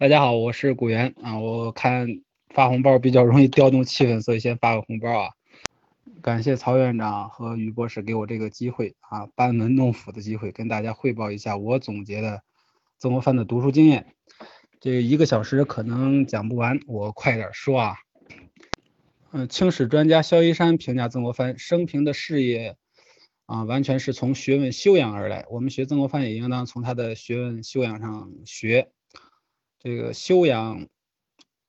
大家好，我是古元啊。我看发红包比较容易调动气氛，所以先发个红包啊。感谢曹院长和于博士给我这个机会啊，班门弄斧的机会，跟大家汇报一下我总结的曾国藩的读书经验。这一个小时可能讲不完，我快点说啊。嗯，清史专家萧一山评价曾国藩生平的事业啊，完全是从学问修养而来。我们学曾国藩也应当从他的学问修养上学。这个修养，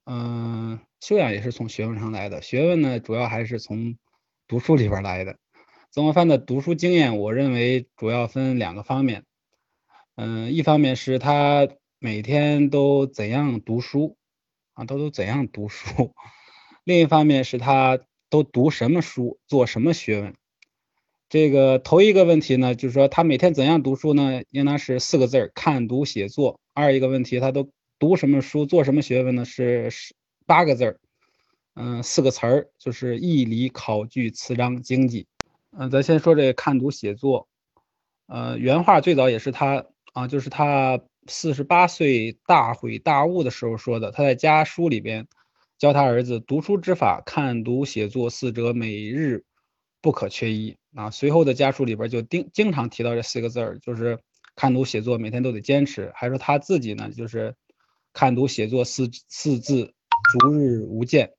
嗯，修养也是从学问上来的。学问呢，主要还是从读书里边来的。曾国藩的读书经验，我认为主要分两个方面。嗯，一方面是他每天都怎样读书啊，都都怎样读书；另一方面是他都读什么书，做什么学问。这个头一个问题呢，就是说他每天怎样读书呢？应当是四个字儿：看读写作。二一个问题，他都。读什么书，做什么学问呢？是八个字儿，嗯，四个词儿，就是义理、考据、词章、经济。嗯，咱先说这看读写作，呃，原话最早也是他啊，就是他四十八岁大悔大悟的时候说的。他在家书里边教他儿子读书之法，看读写作四者每日不可缺一啊。随后的家书里边就经经常提到这四个字儿，就是看读写作每天都得坚持。还说他自己呢，就是。看读写作四四字，逐日无间。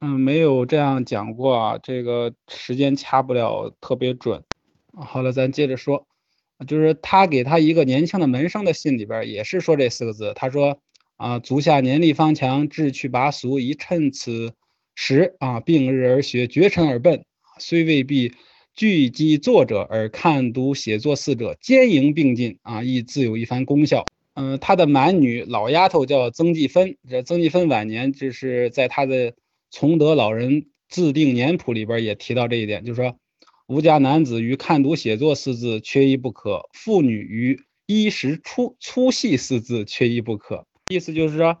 嗯，没有这样讲过啊，这个时间掐不了特别准。好了，咱接着说，就是他给他一个年轻的门生的信里边也是说这四个字。他说啊，足下年力方强，志趣拔俗，宜趁此时啊，并日而学，绝尘而奔。虽未必聚集作者，而看读写作四者兼营并进啊，亦自有一番功效。嗯，他的满女老丫头叫曾纪芬。这曾纪芬晚年，就是在他的崇德老人自定年谱里边也提到这一点，就是说，吾家男子于看读写作四字缺一不可，妇女于衣食粗粗细四字缺一不可。意思就是说，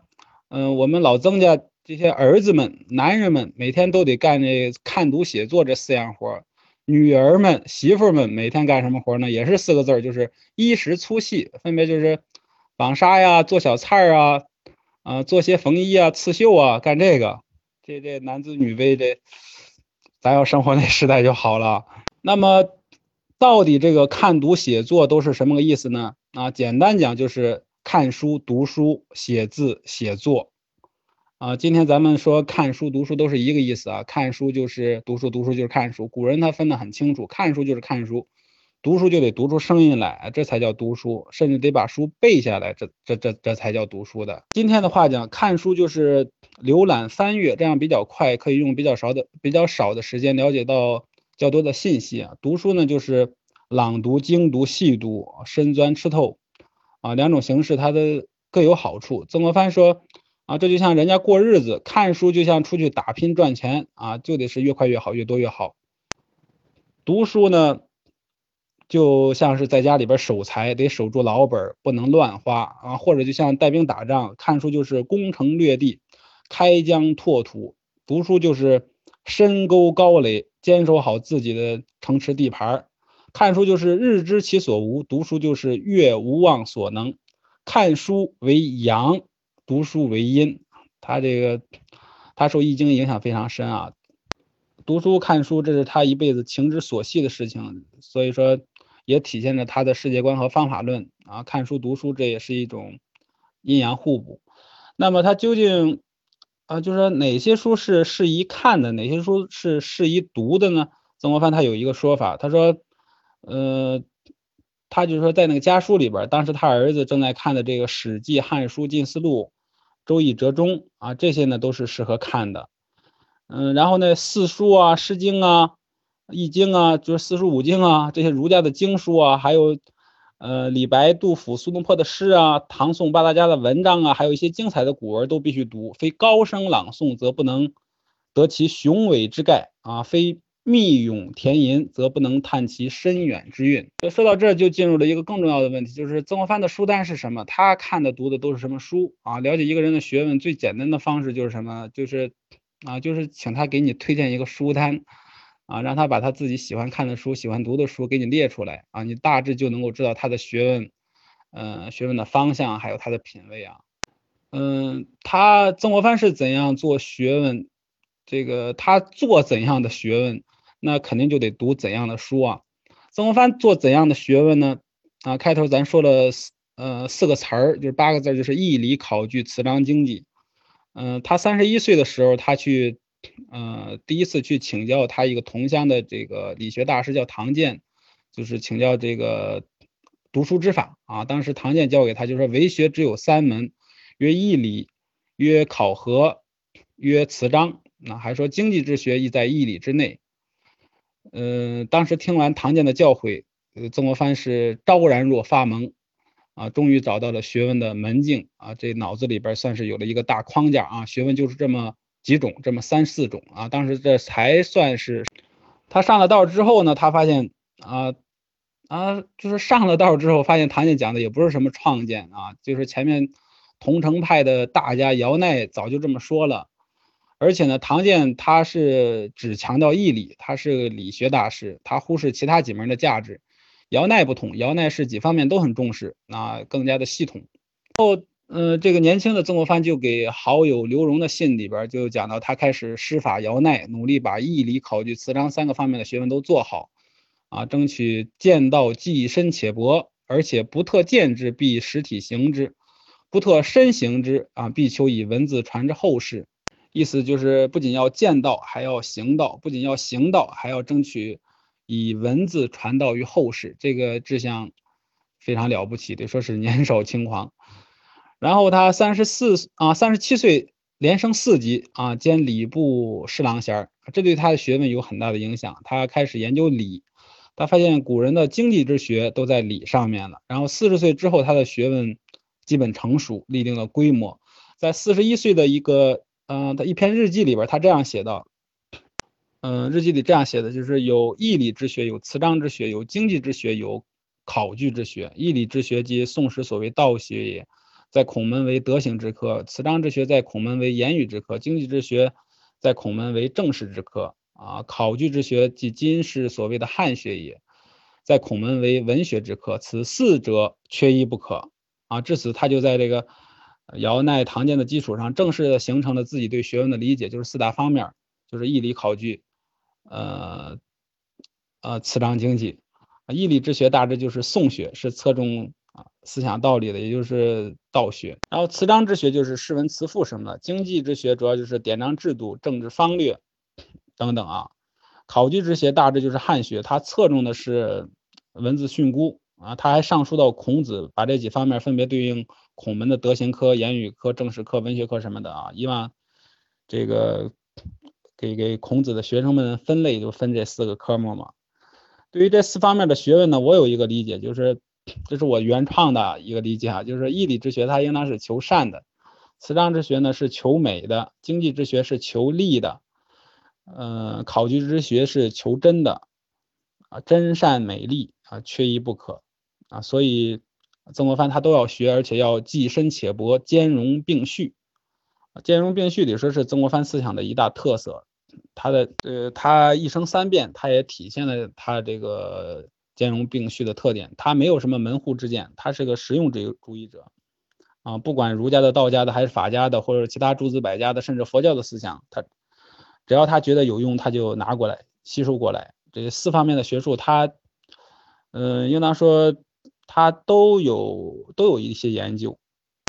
嗯，我们老曾家这些儿子们、男人们每天都得干这看读写作这四样活儿，女儿们、媳妇们每天干什么活呢？也是四个字，就是衣食粗细，分别就是。纺纱呀，做小菜儿啊，啊，做些缝衣啊、刺绣啊，干这个，这这男尊女卑，这咱要生活那时代就好了。那么，到底这个看读写作都是什么个意思呢？啊，简单讲就是看书、读书、写字、写作。啊，今天咱们说看书、读书都是一个意思啊，看书就是读书，读书就是看书。古人他分得很清楚，看书就是看书。读书就得读出声音来，这才叫读书，甚至得把书背下来，这这这这才叫读书的。今天的话讲，看书就是浏览翻阅，这样比较快，可以用比较少的比较少的时间了解到较多的信息啊。读书呢，就是朗读、精读、细读、深钻吃透啊，两种形式它的各有好处。曾国藩说啊，这就像人家过日子，看书就像出去打拼赚钱啊，就得是越快越好，越多越好。读书呢？就像是在家里边守财，得守住老本，不能乱花啊。或者就像带兵打仗，看书就是攻城略地、开疆拓土；读书就是深沟高垒，坚守好自己的城池地盘。看书就是日知其所无，读书就是月无忘所能。看书为阳，读书为阴。他这个他受《易经》影响非常深啊。读书看书，这是他一辈子情之所系的事情，所以说。也体现着他的世界观和方法论啊，看书读书这也是一种阴阳互补。那么他究竟啊，就是说哪些书是适宜看的，哪些书是适宜读的呢？曾国藩他有一个说法，他说，呃，他就是说在那个家书里边，当时他儿子正在看的这个《史记》《汉书》《近思录》《周易》《折中》啊，这些呢都是适合看的。嗯，然后呢，四书啊，《诗经》啊。易经啊，就是四书五经啊，这些儒家的经书啊，还有，呃，李白、杜甫、苏东坡的诗啊，唐宋八大家的文章啊，还有一些精彩的古文都必须读。非高声朗诵，则不能得其雄伟之概啊；非密咏填吟，则不能探其深远之韵。说到这，就进入了一个更重要的问题，就是曾国藩的书单是什么？他看的、读的都是什么书啊？了解一个人的学问最简单的方式就是什么？就是啊，就是请他给你推荐一个书单。啊，让他把他自己喜欢看的书、喜欢读的书给你列出来啊，你大致就能够知道他的学问，嗯，学问的方向，还有他的品味啊。嗯，他曾国藩是怎样做学问？这个他做怎样的学问，那肯定就得读怎样的书啊。曾国藩做怎样的学问呢？啊，开头咱说了四呃四个词儿，就是八个字，就是义理考据词章经济。嗯，他三十一岁的时候，他去呃第一次去请教他一个同乡的这个理学大师叫唐建，就是请教这个读书之法啊。当时唐建教给他，就说为学只有三门。曰义理，曰考核，曰辞章。那还说经济之学亦在义理之内。嗯，当时听完唐建的教诲，曾国藩是昭然若发蒙啊，终于找到了学问的门径啊，这脑子里边算是有了一个大框架啊，学问就是这么几种，这么三四种啊。当时这才算是他上了道之后呢，他发现啊啊，就是上了道之后，发现唐建讲的也不是什么创建啊，就是前面。桐城派的大家姚鼐早就这么说了，而且呢，唐建他是只强调义理，他是理学大师，他忽视其他几门的价值。姚鼐不同，姚鼐是几方面都很重视，那更加的系统。后，呃，这个年轻的曾国藩就给好友刘荣的信里边就讲到，他开始施法姚鼐，努力把义理、考据、词章三个方面的学问都做好，啊，争取见道既深且博，而且不特见之，必实体行之。不特身行之啊，必求以文字传之后世。意思就是不仅要见道，还要行道；不仅要行道，还要争取以文字传道于后世。这个志向非常了不起，得说是年少轻狂。然后他三十四啊，三十七岁连升四级啊，兼礼部侍郎衔这对他的学问有很大的影响。他开始研究礼，他发现古人的经济之学都在礼上面了。然后四十岁之后，他的学问。基本成熟，立定了规模。在四十一岁的一个，嗯，的一篇日记里边，他这样写道，嗯，日记里这样写的，就是有义理之学，有辞章之学，有经济之学，有考据之学。义理之学即宋时所谓道学也，在孔门为德行之科；辞章之学在孔门为言语之科；经济之学在孔门为政事之科。啊，考据之学即今世所谓的汉学也，在孔门为文学之科。此四者缺一不可。啊，至此他就在这个姚鼐唐建的基础上，正式的形成了自己对学问的理解，就是四大方面，就是义理考据，呃呃词章经济。义理之学大致就是宋学，是侧重啊思想道理的，也就是道学。然后词章之学就是诗文词赋什么的。经济之学主要就是典章制度、政治方略等等啊。考据之学大致就是汉学，它侧重的是文字训诂。啊，它还上书到孔子，把这几方面分别对应孔门的德行科、言语科、政史科、文学科什么的啊，以往这个给给孔子的学生们分类就分这四个科目嘛。对于这四方面的学问呢，我有一个理解，就是这是我原创的一个理解啊，就是义理之学它应当是求善的，辞章之学呢是求美的，经济之学是求利的，嗯，考据之学是求真的啊，真善美丽啊，缺一不可。啊，所以曾国藩他都要学，而且要既深且博，兼容并蓄。兼容并蓄里说是曾国藩思想的一大特色。他的呃，他一生三变，他也体现了他这个兼容并蓄的特点。他没有什么门户之见，他是个实用主义主义者。啊，不管儒家的、道家的，还是法家的，或者其他诸子百家的，甚至佛教的思想，他只要他觉得有用，他就拿过来吸收过来。这四方面的学术，他嗯，应当说。他都有都有一些研究，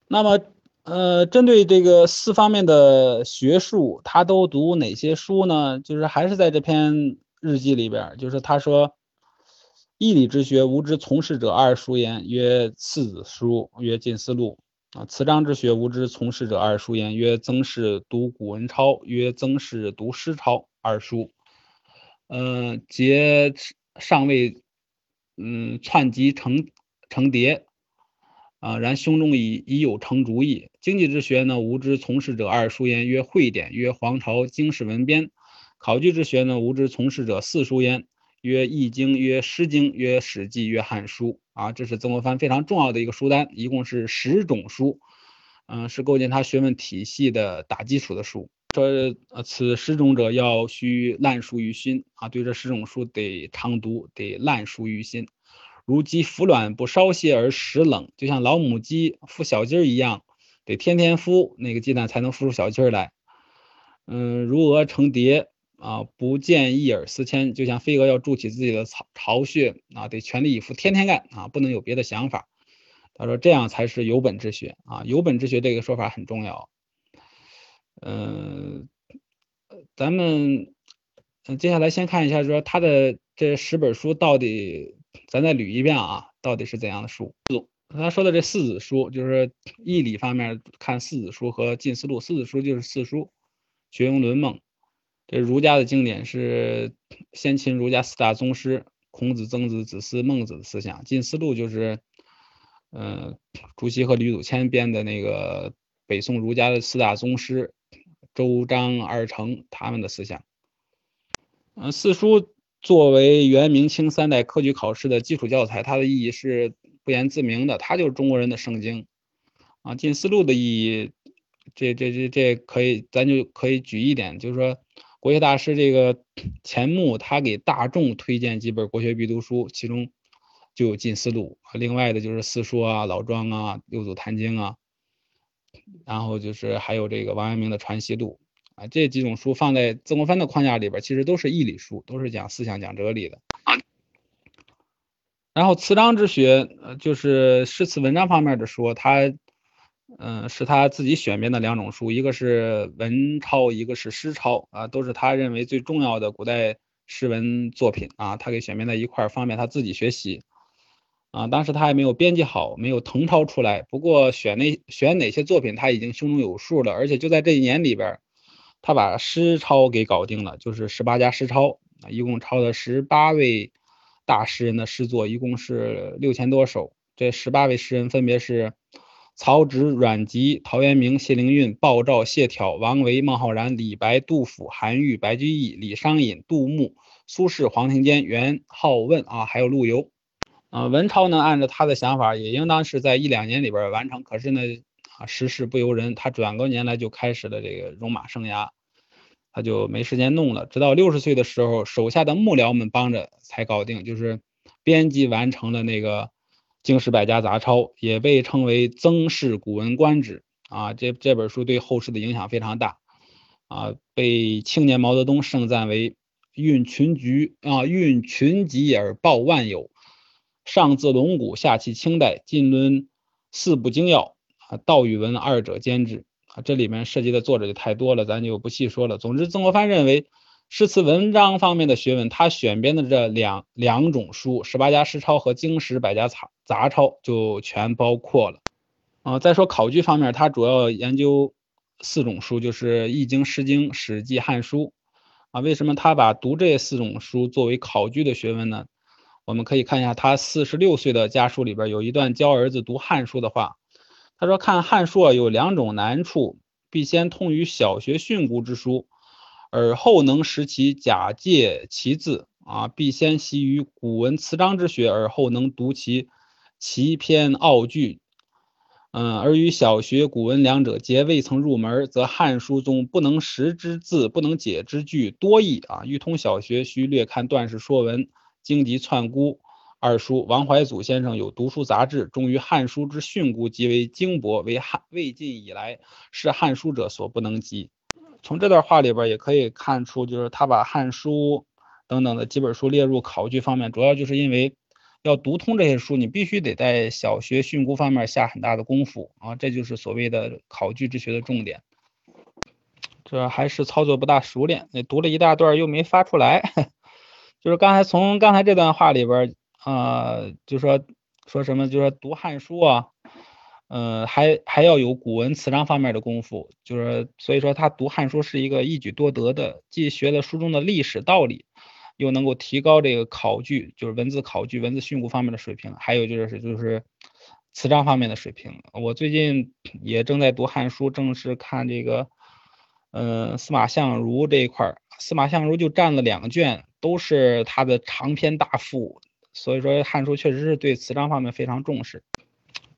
那么呃，针对这个四方面的学术，他都读哪些书呢？就是还是在这篇日记里边，就是他说，义理之学无知从事者二书焉，曰《次子书》，曰《近思录》啊；辞章之学无知从事者二书焉，曰《曾氏读古文抄》，曰《曾氏读诗抄》二书，嗯，皆尚未嗯篡集成。成蝶，啊，然胸中已已有成主意。经济之学呢，无知从事者二书焉，曰会典，曰黄巢经世文编。考据之学呢，无知从事者四书焉，曰易经，曰诗经，曰史记，曰汉书。啊，这是曾国藩非常重要的一个书单，一共是十种书，嗯，是构建他学问体系的打基础的书。说，此十种者要须烂熟于心啊，对这十种书得常读，得烂熟于心。如鸡孵卵不稍歇而食冷，就像老母鸡孵小鸡儿一样，得天天孵，那个鸡蛋才能孵出小鸡儿来。嗯，如蛾成蝶啊，不见一耳思迁，就像飞蛾要筑起自己的巢巢穴啊，得全力以赴，天天干啊，不能有别的想法。他说这样才是有本之学啊，有本之学这个说法很重要。嗯，咱们接下来先看一下，说他的这十本书到底，咱再捋一遍啊，到底是怎样的书？他说的这四子书，就是义理方面看四子书和近思路。四子书就是四书，学庸论孟。这儒家的经典是先秦儒家四大宗师：孔子、曾子、子思、孟子的思想。近思路就是，嗯，朱熹和吕祖谦编的那个北宋儒家的四大宗师。周章二程他们的思想，嗯，四书作为元明清三代科举考试的基础教材，它的意义是不言自明的，它就是中国人的圣经啊。近思路的意义，这这这这可以，咱就可以举一点，就是说国学大师这个钱穆，他给大众推荐几本国学必读书，其中就有近思路，另外的就是四书啊、老庄啊、六祖坛经啊。然后就是还有这个王阳明的《传习录》啊，这几种书放在曾国藩的框架里边，其实都是义理书，都是讲思想、讲哲理的。然后词章之学，就是诗词文章方面的说，他，嗯，是他自己选编的两种书，一个是文抄，一个是诗抄啊，都是他认为最重要的古代诗文作品啊，他给选编在一块儿，方便他自己学习。啊，当时他还没有编辑好，没有誊抄出来。不过选那选哪些作品，他已经胸中有数了。而且就在这一年里边，他把诗抄给搞定了，就是十八家诗抄啊，一共抄了十八位大诗人的诗作，一共是六千多首。这十八位诗人分别是曹植、阮籍、陶渊明、谢灵运、鲍照、谢朓、王维、孟浩然、李白、杜甫、韩愈、白居易、李商隐、杜牧、苏轼、黄庭坚、元好问啊，还有陆游。啊，文超呢，按照他的想法，也应当是在一两年里边完成。可是呢，啊，时事不由人，他转过年来就开始了这个戎马生涯，他就没时间弄了。直到六十岁的时候，手下的幕僚们帮着才搞定，就是编辑完成了那个《经史百家杂抄》，也被称为《曾氏古文观止》啊。这这本书对后世的影响非常大啊，被青年毛泽东盛赞为“运群局啊，运群集而报万有”。上自龙骨，下启清代，尽论四部精要啊，道与文二者兼之啊。这里面涉及的作者就太多了，咱就不细说了。总之，曾国藩认为诗词文章方面的学问，他选编的这两两种书《十八家诗抄》和《经史百家杂杂抄》就全包括了啊。再说考据方面，他主要研究四种书，就是《易经》《诗经》《史记》《汉书》啊。为什么他把读这四种书作为考据的学问呢？我们可以看一下他四十六岁的家书里边有一段教儿子读《汉书》的话，他说：“看《汉书》啊，有两种难处，必先通于小学训诂之书，而后能识其假借其字啊；必先习于古文词章之学，而后能读其奇篇奥句。嗯，而与小学古文两者皆未曾入门，则《汉书》中不能识之字，不能解之句多矣啊。欲通小学，须略看段氏说文。”经籍窜孤二书，王怀祖先生有读书杂志，终于《汉书》之训诂极为精博，为汉魏晋以来是《汉书》者所不能及。从这段话里边也可以看出，就是他把《汉书》等等的几本书列入考据方面，主要就是因为要读通这些书，你必须得在小学训诂方面下很大的功夫啊，这就是所谓的考据之学的重点。这还是操作不大熟练，那读了一大段又没发出来。就是刚才从刚才这段话里边啊，就说说什么，就说读汉书啊，嗯，还还要有古文词章方面的功夫，就是所以说他读汉书是一个一举多得的，既学了书中的历史道理，又能够提高这个考据，就是文字考据、文字训诂方面的水平，还有就是就是词章方面的水平。我最近也正在读汉书，正是看这个，嗯，司马相如这一块司马相如就占了两卷。都是他的长篇大赋，所以说《汉书》确实是对词章方面非常重视。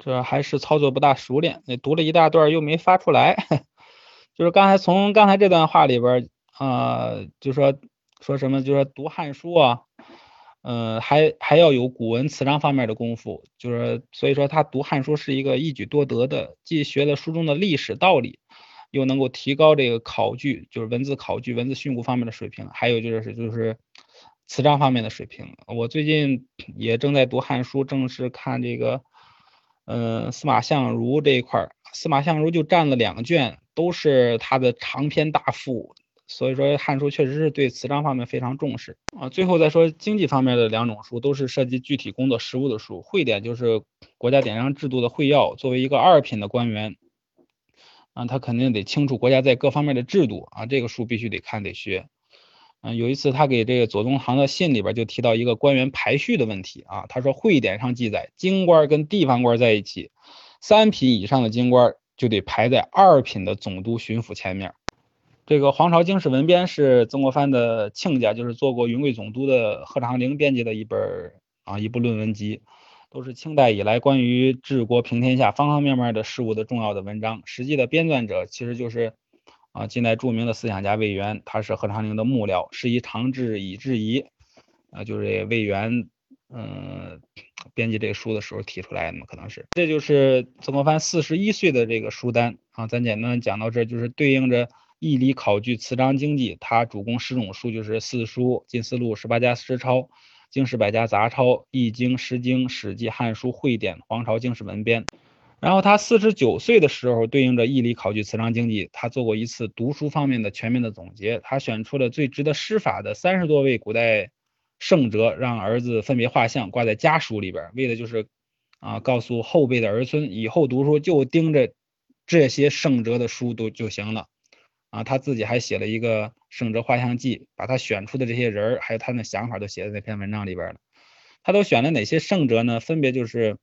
这还是操作不大熟练，那读了一大段又没发出来。就是刚才从刚才这段话里边呃，就说说什么，就说读《汉书》啊，呃，还还要有古文词章方面的功夫，就是所以说他读汉书是一个一举多得的，既学了书中的历史道理，又能够提高这个考据，就是文字考据、文字训诂方面的水平，还有就是就是词章方面的水平。我最近也正在读汉书，正是看这个，呃，司马相如这一块儿，司马相如就占了两卷，都是他的长篇大赋。所以说，《汉书》确实是对词章方面非常重视啊。最后再说经济方面的两种书，都是涉及具体工作实务的书。会典就是国家典章制度的会要，作为一个二品的官员啊，他肯定得清楚国家在各方面的制度啊，这个书必须得看得学。嗯，有一次他给这个左宗棠的信里边就提到一个官员排序的问题啊，他说会典上记载，京官跟地方官在一起，三品以上的京官就得排在二品的总督、巡抚前面。这个《皇朝经史文编》是曾国藩的亲家，就是做过云贵总督的贺长龄编辑的一本啊一部论文集，都是清代以来关于治国平天下方方面面的事物的重要的文章。实际的编撰者其实就是啊近代著名的思想家魏源，他是何长龄的幕僚，是以长治以制夷啊，就是魏源嗯编辑这个书的时候提出来的嘛，可能是。这就是曾国藩四十一岁的这个书单啊，咱简单讲到这，就是对应着。义理考据词章经济，他主攻十种书，就是四书、近思录、十八家诗抄、经史百家杂抄、易经、诗经、史记、汉书、会典、皇朝经史文编。然后他四十九岁的时候，对应着义理考据词章经济，他做过一次读书方面的全面的总结。他选出了最值得施法的三十多位古代圣哲，让儿子分别画像挂在家书里边，为的就是啊，告诉后辈的儿孙，以后读书就盯着这些圣哲的书读就行了。啊，他自己还写了一个圣哲画像记，把他选出的这些人儿，还有他的想法都写在那篇文章里边了。他都选了哪些圣哲呢？分别就是，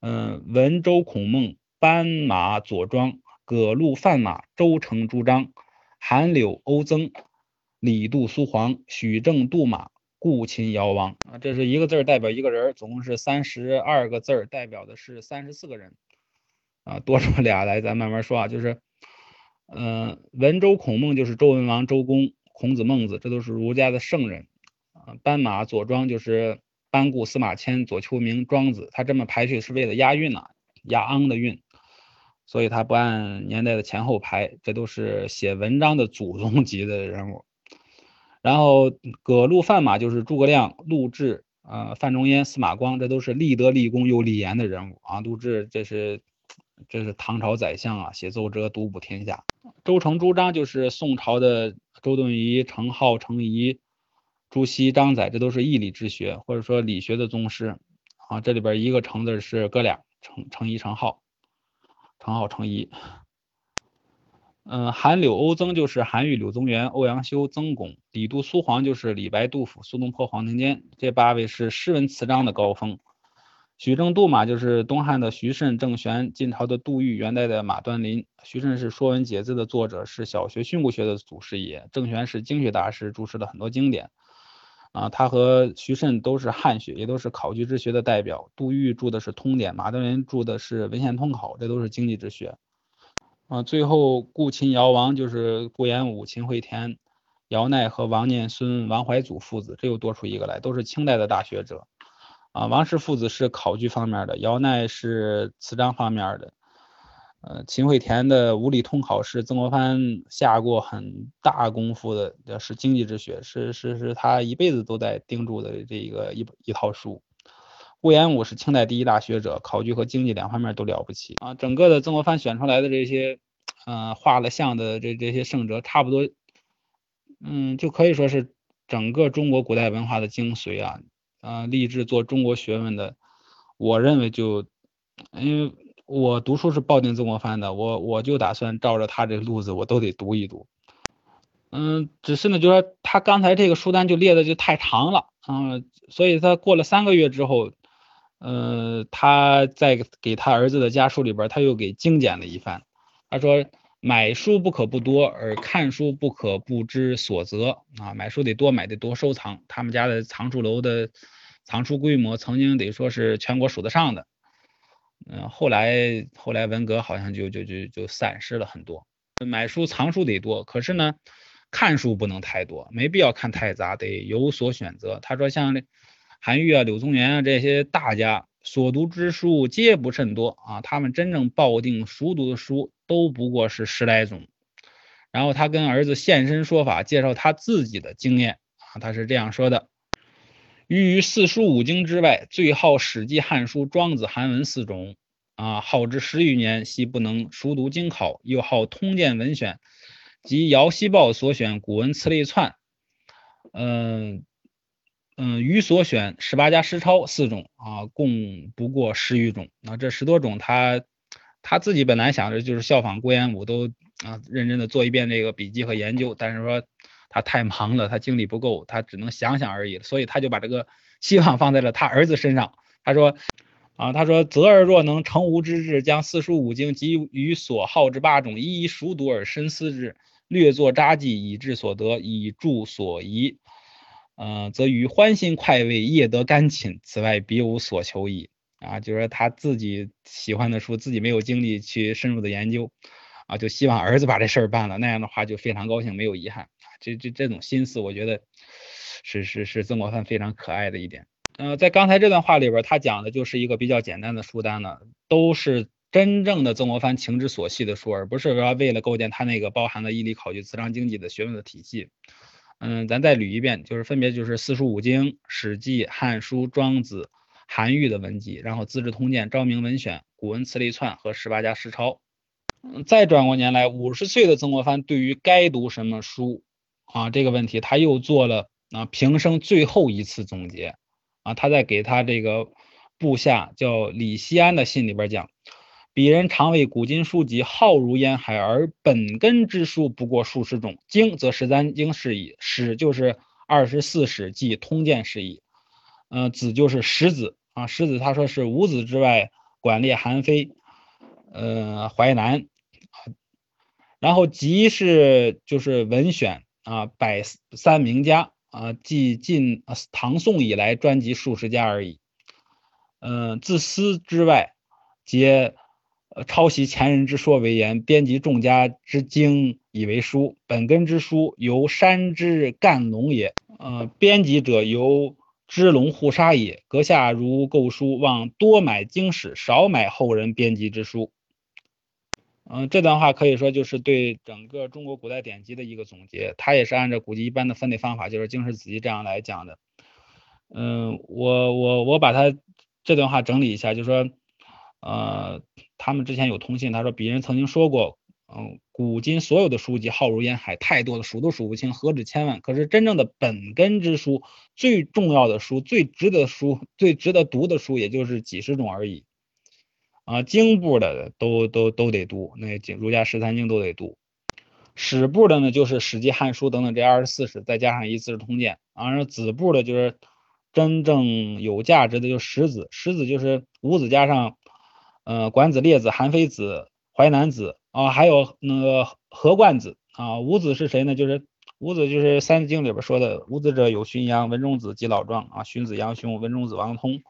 嗯，文周孔孟、斑马左庄、葛陆范马、周成朱张、韩柳欧曾、李杜苏黄、许正杜马、顾秦姚王。啊，这是一个字代表一个人，总共是三十二个字，代表的是三十四个人。啊，多说俩来，咱慢慢说啊，就是。嗯，文周孔孟就是周文王、周公、孔子、孟子，这都是儒家的圣人。啊，斑马左庄就是班固、司马迁、左丘明、庄子，他这么排序是为了押韵呐，押昂的韵，所以他不按年代的前后排，这都是写文章的祖宗级的人物。然后葛陆范马就是诸葛亮、陆贽、呃范仲淹、司马光，这都是立德立功又立言的人物啊。陆贽这是这是唐朝宰相啊，写奏折独步天下。周成、朱张就是宋朝的周敦颐、程颢、程颐、朱熹、张载，这都是义理之学或者说理学的宗师啊。这里边一个程字是哥俩，程程颐、程颢，程颢、程颐。嗯，韩柳欧曾就是韩愈、柳宗元、欧阳修、曾巩；李杜苏黄就是李白、杜甫、苏东坡、黄庭坚。这八位是诗文词章的高峰。许正杜马就是东汉的徐慎、郑玄，晋朝的杜预，元代的马端林。徐慎是《说文解字》的作者，是小学训诂学的祖师爷。郑玄是经学大师，注释了很多经典。啊，他和徐慎都是汉学，也都是考据之学的代表。杜预著的是《通典》，马端林著的是《文献通考》，这都是经济之学。啊，最后顾秦姚王就是顾炎武、秦惠田、姚鼐和王念孙、王怀祖父子，这又多出一个来，都是清代的大学者。啊，王氏父子是考据方面的，姚鼐是词章方面的，呃，秦惠田的《五礼通考》是曾国藩下过很大功夫的，是经济之学，是是是他一辈子都在盯住的这一个一一套书。顾炎武是清代第一大学者，考据和经济两方面都了不起啊。整个的曾国藩选出来的这些，呃，画了像的这这些圣哲，差不多，嗯，就可以说是整个中国古代文化的精髓啊。啊，立志做中国学问的，我认为就，因为我读书是抱定曾国藩的，我我就打算照着他这路子，我都得读一读。嗯，只是呢，就说他刚才这个书单就列的就太长了，嗯，所以他过了三个月之后，呃，他在给他儿子的家书里边，他又给精简了一番，他说。买书不可不多，而看书不可不知所择啊！买书得多买，得多收藏。他们家的藏书楼的藏书规模，曾经得说是全国数得上的。嗯，后来后来文革好像就就就就散失了很多。买书藏书得多，可是呢，看书不能太多，没必要看太杂，得有所选择。他说像韩愈啊、柳宗元啊这些大家所读之书皆不甚多啊，他们真正抱定熟读的书都不过是十来种。然后他跟儿子现身说法，介绍他自己的经验啊，他是这样说的：余于四书五经之外，最好《史记》《汉书》《庄子》《韩文》四种啊，好之十余年，悉不能熟读经考，又好《通鉴文选》及姚希豹所选《古文词类串》，嗯嗯，余所选十八家诗抄四种啊，共不过十余种。那这十多种，他他自己本来想着就是效仿郭彦武都。啊，认真的做一遍这个笔记和研究，但是说他太忙了，他精力不够，他只能想想而已，所以他就把这个希望放在了他儿子身上。他说，啊，他说，择儿若能成吾之志，将四书五经及于所好之八种一一熟读而深思之，略作札记，以致所得，以助所疑，嗯，则于欢心快慰，夜得甘寝，此外别无所求矣。啊，就是他自己喜欢的书，自己没有精力去深入的研究。啊，就希望儿子把这事儿办了，那样的话就非常高兴，没有遗憾。这这这种心思，我觉得是是是曾国藩非常可爱的一点。呃，在刚才这段话里边，他讲的就是一个比较简单的书单呢，都是真正的曾国藩情之所系的书，而不是说为了构建他那个包含了义理考据、词章经济的学问的体系。嗯，咱再捋一遍，就是分别就是四书五经、史记、汉书、庄子、韩愈的文集，然后资治通鉴、昭明文选、古文词类串和十八家诗抄。再转过年来，五十岁的曾国藩对于该读什么书啊这个问题，他又做了啊平生最后一次总结啊。他在给他这个部下叫李希安的信里边讲：“鄙人常为古今书籍浩如烟海，而本根之书不过数十种。经则十三经是矣，史就是二十四史记通鉴是矣。嗯，子就是十子啊，十子他说是五子之外，管列韩非。”呃，淮南，然后集是就是文选啊，百三名家啊，即晋唐宋以来专辑数十家而已。嗯，自私之外，皆抄袭前人之说为言，编辑众家之经以为书。本根之书，由山之干龙也。呃，编辑者由支龙护沙也。阁下如购书，望多买经史，少买后人编辑之书。嗯，这段话可以说就是对整个中国古代典籍的一个总结，它也是按照古籍一般的分类方法，就是经史子集这样来讲的。嗯，我我我把它这段话整理一下，就说，呃，他们之前有通信，他说鄙人曾经说过，嗯，古今所有的书籍浩如烟海，太多了数都数不清，何止千万？可是真正的本根之书，最重要的书，最值得书，最值得读的书，也就是几十种而已。啊，经部的都都都得读，那经儒家十三经都得读。史部的呢，就是《史记》《汉书》等等这二十四史，再加上一《资治通鉴》。然后子部的，就是真正有价值的，就是十子。十子就是五子加上，呃，《管子》《列子》《韩非子》《淮南子》啊，还有那个《何冠子》啊。五子是谁呢？就是五子就是《三字经》里边说的，五子者有荀扬、文中子及老庄啊。荀子杨雄，文中子王通，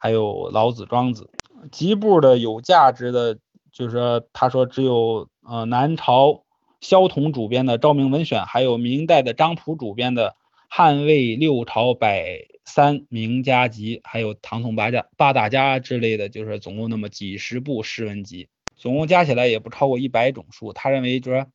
还有老子庄子。集部的有价值的，就是，他说只有呃南朝萧统主编的《昭明文选》，还有明代的张溥主编的《汉魏六朝百三名家集》，还有唐宋八家八大家之类的，就是总共那么几十部诗文集，总共加起来也不超过一百种书。他认为就是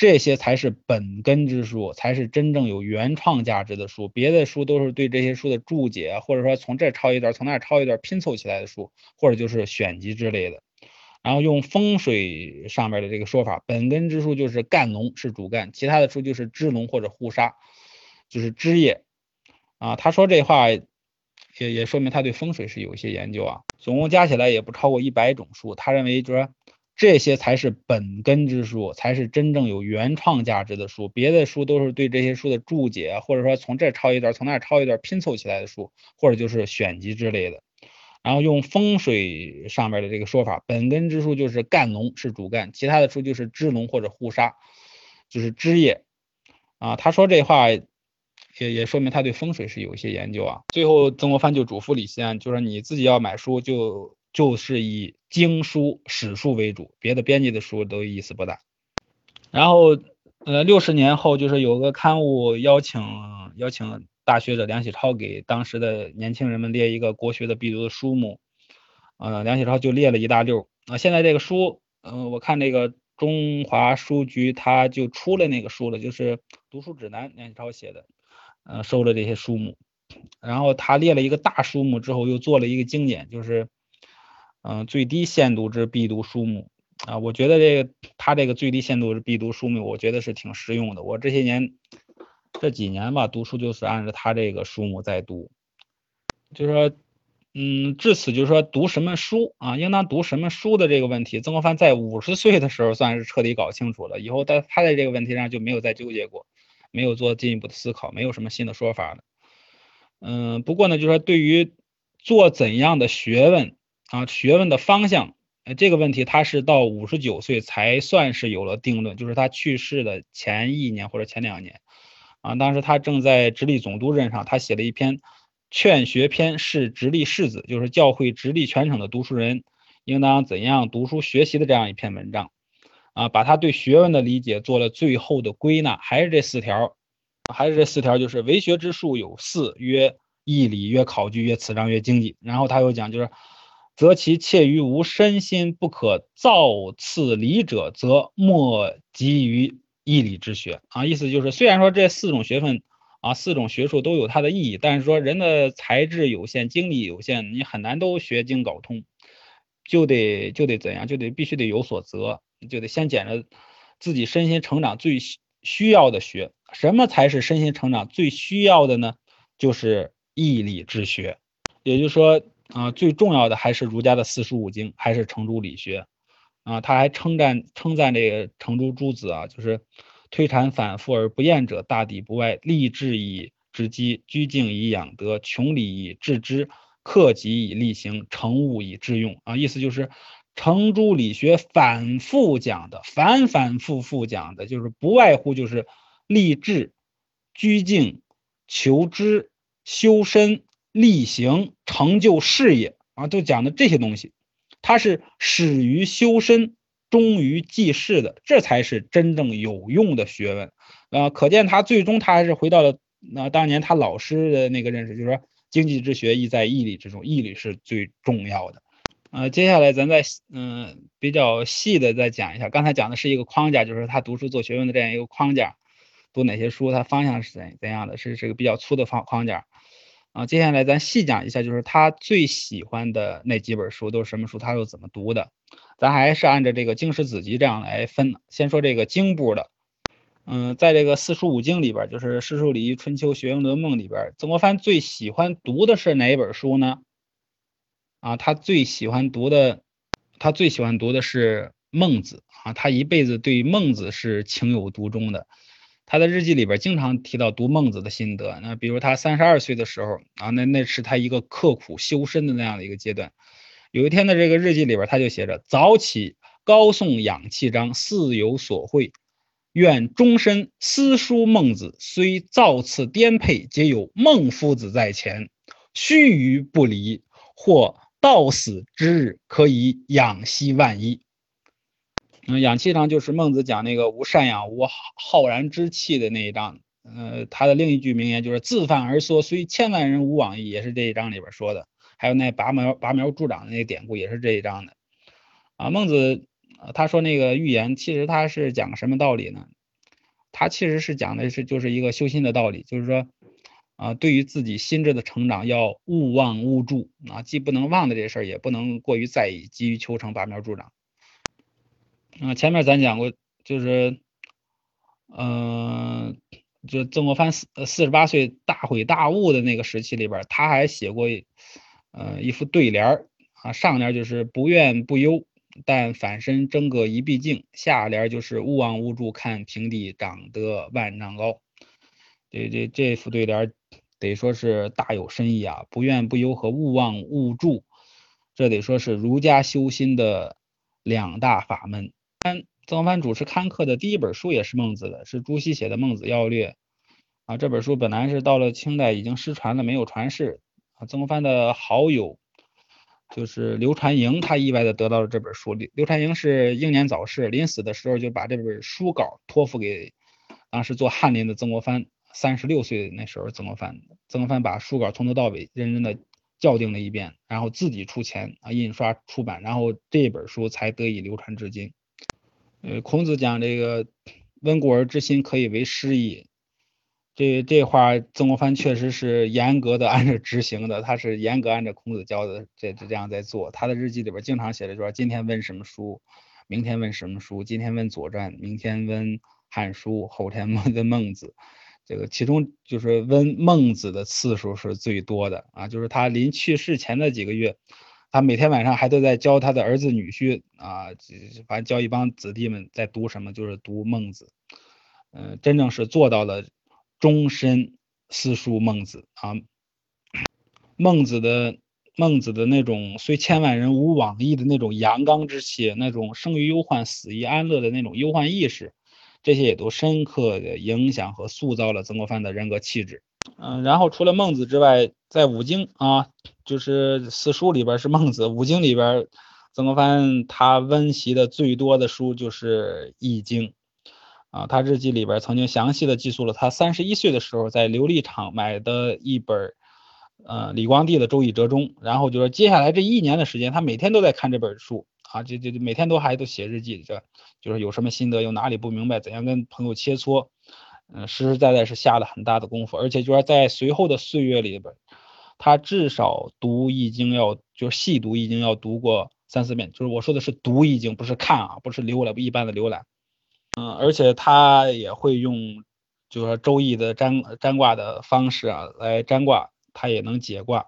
这些才是本根之书，才是真正有原创价值的书。别的书都是对这些书的注解，或者说从这抄一段，从那抄一段拼凑起来的书，或者就是选集之类的。然后用风水上面的这个说法，本根之书就是干农是主干，其他的书就是支农或者护沙，就是枝叶。啊，他说这话也也说明他对风水是有一些研究啊。总共加起来也不超过一百种书。他认为就是。这些才是本根之书，才是真正有原创价值的书。别的书都是对这些书的注解，或者说从这抄一段，从那抄一段拼凑起来的书，或者就是选集之类的。然后用风水上面的这个说法，本根之书就是干农是主干，其他的书就是支农或者护沙，就是枝叶。啊，他说这话也也说明他对风水是有一些研究啊。最后曾国藩就嘱咐李希安，就说你自己要买书就。就是以经书、史书为主，别的编辑的书都意思不大。然后呃，六十年后就是有个刊物邀请邀请大学者梁启超给当时的年轻人们列一个国学的必读的书目，呃，梁启超就列了一大溜啊。现在这个书，嗯，我看那个中华书局他就出了那个书了，就是读书指南，梁启超写的，呃，收了这些书目，然后他列了一个大书目之后，又做了一个精简，就是嗯，最低限度之必读书目。啊，我觉得这个他这个最低限度是必读书目，我觉得是挺实用的。我这些年这几年吧，读书就是按照他这个书目在读，就是说，嗯，至此就是说读什么书啊，应当读什么书的这个问题，曾国藩在五十岁的时候算是彻底搞清楚了，以后他他在这个问题上就没有再纠结过，没有做进一步的思考，没有什么新的说法了。嗯，不过呢，就是说对于做怎样的学问啊，学问的方向。这个问题他是到五十九岁才算是有了定论，就是他去世的前一年或者前两年，啊，当时他正在直隶总督任上，他写了一篇《劝学篇》，是直隶士子，就是教会直隶全省的读书人应当怎样读书学习的这样一篇文章，啊，把他对学问的理解做了最后的归纳，还是这四条，还是这四条，就是为学之术有四，曰义理，曰考据，曰辞章，曰经济，然后他又讲就是。则其切于无身心不可造次理者，则莫及于义理之学啊。意思就是，虽然说这四种学问啊，四种学术都有它的意义，但是说人的才智有限，精力有限，你很难都学精搞通，就得就得怎样，就得必须得有所择，就得先捡着自己身心成长最需要的学。什么才是身心成长最需要的呢？就是义理之学，也就是说。啊，最重要的还是儒家的四书五经，还是程朱理学啊。他还称赞称赞这个程朱诸子啊，就是推阐反复而不厌者，大抵不外立志以知机，居静以养德，穷理以致知，克己以力行，成物以致用啊。意思就是程朱理学反复讲的，反反复复讲的，就是不外乎就是立志、居静、求知、修身。力行成就事业啊，就讲的这些东西，它是始于修身，终于济世的，这才是真正有用的学问啊。可见他最终他还是回到了那当年他老师的那个认识，就是说经济之学亦在义理之中，义理是最重要的。呃，接下来咱再嗯比较细的再讲一下，刚才讲的是一个框架，就是他读书做学问的这样一个框架，读哪些书，他方向是怎怎样的，是这个比较粗的方框架。啊，接下来咱细讲一下，就是他最喜欢的那几本书都是什么书，他又怎么读的？咱还是按照这个经史子集这样来分。先说这个经部的，嗯，在这个四书五经里边，就是《诗书礼仪春秋学论论梦》里边，曾国藩最喜欢读的是哪一本书呢？啊，他最喜欢读的，他最喜欢读的是《孟子》啊，他一辈子对孟子是情有独钟的。他的日记里边经常提到读孟子的心得，那比如他三十二岁的时候啊，那那是他一个刻苦修身的那样的一个阶段。有一天的这个日记里边，他就写着：早起高诵养气章，似有所会，愿终身思书孟子。虽造次颠沛，皆有孟夫子在前，须臾不离，或到死之日，可以养息万一。嗯，养气章就是孟子讲那个无赡养无浩然之气的那一章。呃，他的另一句名言就是自反而缩，虽千万人无往矣，也是这一章里边说的。还有那拔苗拔苗助长的那个典故，也是这一章的。啊，孟子他说那个寓言，其实他是讲什么道理呢？他其实是讲的是就是一个修心的道理，就是说啊，对于自己心智的成长要勿忘勿助啊，既不能忘的这事儿，也不能过于在意，急于求成，拔苗助长。啊，前面咱讲过，就是，嗯，就曾国藩四四十八岁大悔大悟的那个时期里边，他还写过，呃，一副对联儿啊，上联就是不怨不忧，但反身争个一臂劲，下联就是勿忘勿助，看平地长得万丈高。这这这副对联得说是大有深意啊，不怨不忧和勿忘勿助，这得说是儒家修心的两大法门。曾国藩主持刊刻的第一本书也是孟子的，是朱熹写的《孟子要略》啊。这本书本来是到了清代已经失传了，没有传世啊。曾国藩的好友就是刘传莹，他意外的得到了这本书。刘刘传莹是英年早逝，临死的时候就把这本书稿托付给当时做翰林的曾国藩三十六岁那时候，曾国藩曾国藩把书稿从头到尾认真的校订了一遍，然后自己出钱啊印刷出版，然后这本书才得以流传至今。呃，孔子讲这个温故而知新，可以为师矣。这这话，曾国藩确实是严格的按照执行的，他是严格按照孔子教的这这样在做。他的日记里边经常写的就是，今天问什么书，明天问什么书，今天问左传，明天问汉书，后天问孟子。这个其中就是问孟子的次数是最多的啊，就是他临去世前的几个月，他每天晚上还都在教他的儿子女婿啊，反正教一帮子弟们在读什么，就是读孟子。嗯，真正是做到了。终身思书孟子啊，孟子的孟子的那种虽千万人吾往矣的那种阳刚之气，那种生于忧患，死于安乐的那种忧患意识，这些也都深刻的影响和塑造了曾国藩的人格气质。嗯，然后除了孟子之外，在五经啊，就是四书里边是孟子，五经里边，曾国藩他温习的最多的书就是《易经》。啊，他日记里边曾经详细的记述了他三十一岁的时候在琉璃厂买的一本，呃，李光地的《周易折中》，然后就说接下来这一年的时间，他每天都在看这本书啊，这这每天都还都写日记，这就是有什么心得，有哪里不明白，怎样跟朋友切磋，嗯，实实在在是下了很大的功夫，而且就是在随后的岁月里边，他至少读《易经》要就是细读《易经》要读过三四遍，就是我说的是读《易经》，不是看啊，不是浏览，不一般的浏览。嗯，而且他也会用，就是说周易的占占卦的方式啊来占卦，他也能解卦。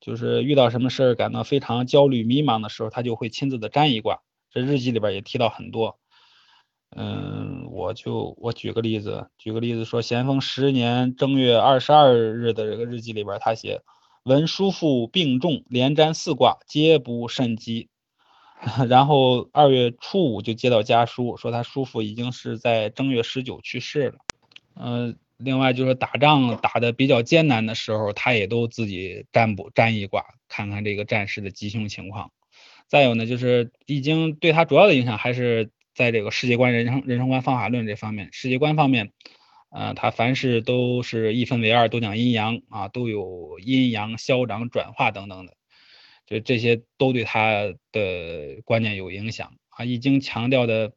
就是遇到什么事儿感到非常焦虑迷茫的时候，他就会亲自的占一卦。这日记里边也提到很多。嗯，我就我举个例子，举个例子说，咸丰十年正月二十二日的这个日记里边，他写：闻叔父病重，连占四卦，皆不甚吉。然后二月初五就接到家书，说他叔父已经是在正月十九去世了。嗯，另外就是打仗打的比较艰难的时候，他也都自己占卜占一卦，看看这个战事的吉凶情况。再有呢，就是易经对他主要的影响还是在这个世界观、人生人生观、方法论这方面。世界观方面，呃，他凡事都是一分为二，都讲阴阳啊，都有阴阳消长转化等等的。就这些都对他的观念有影响啊！易经强调的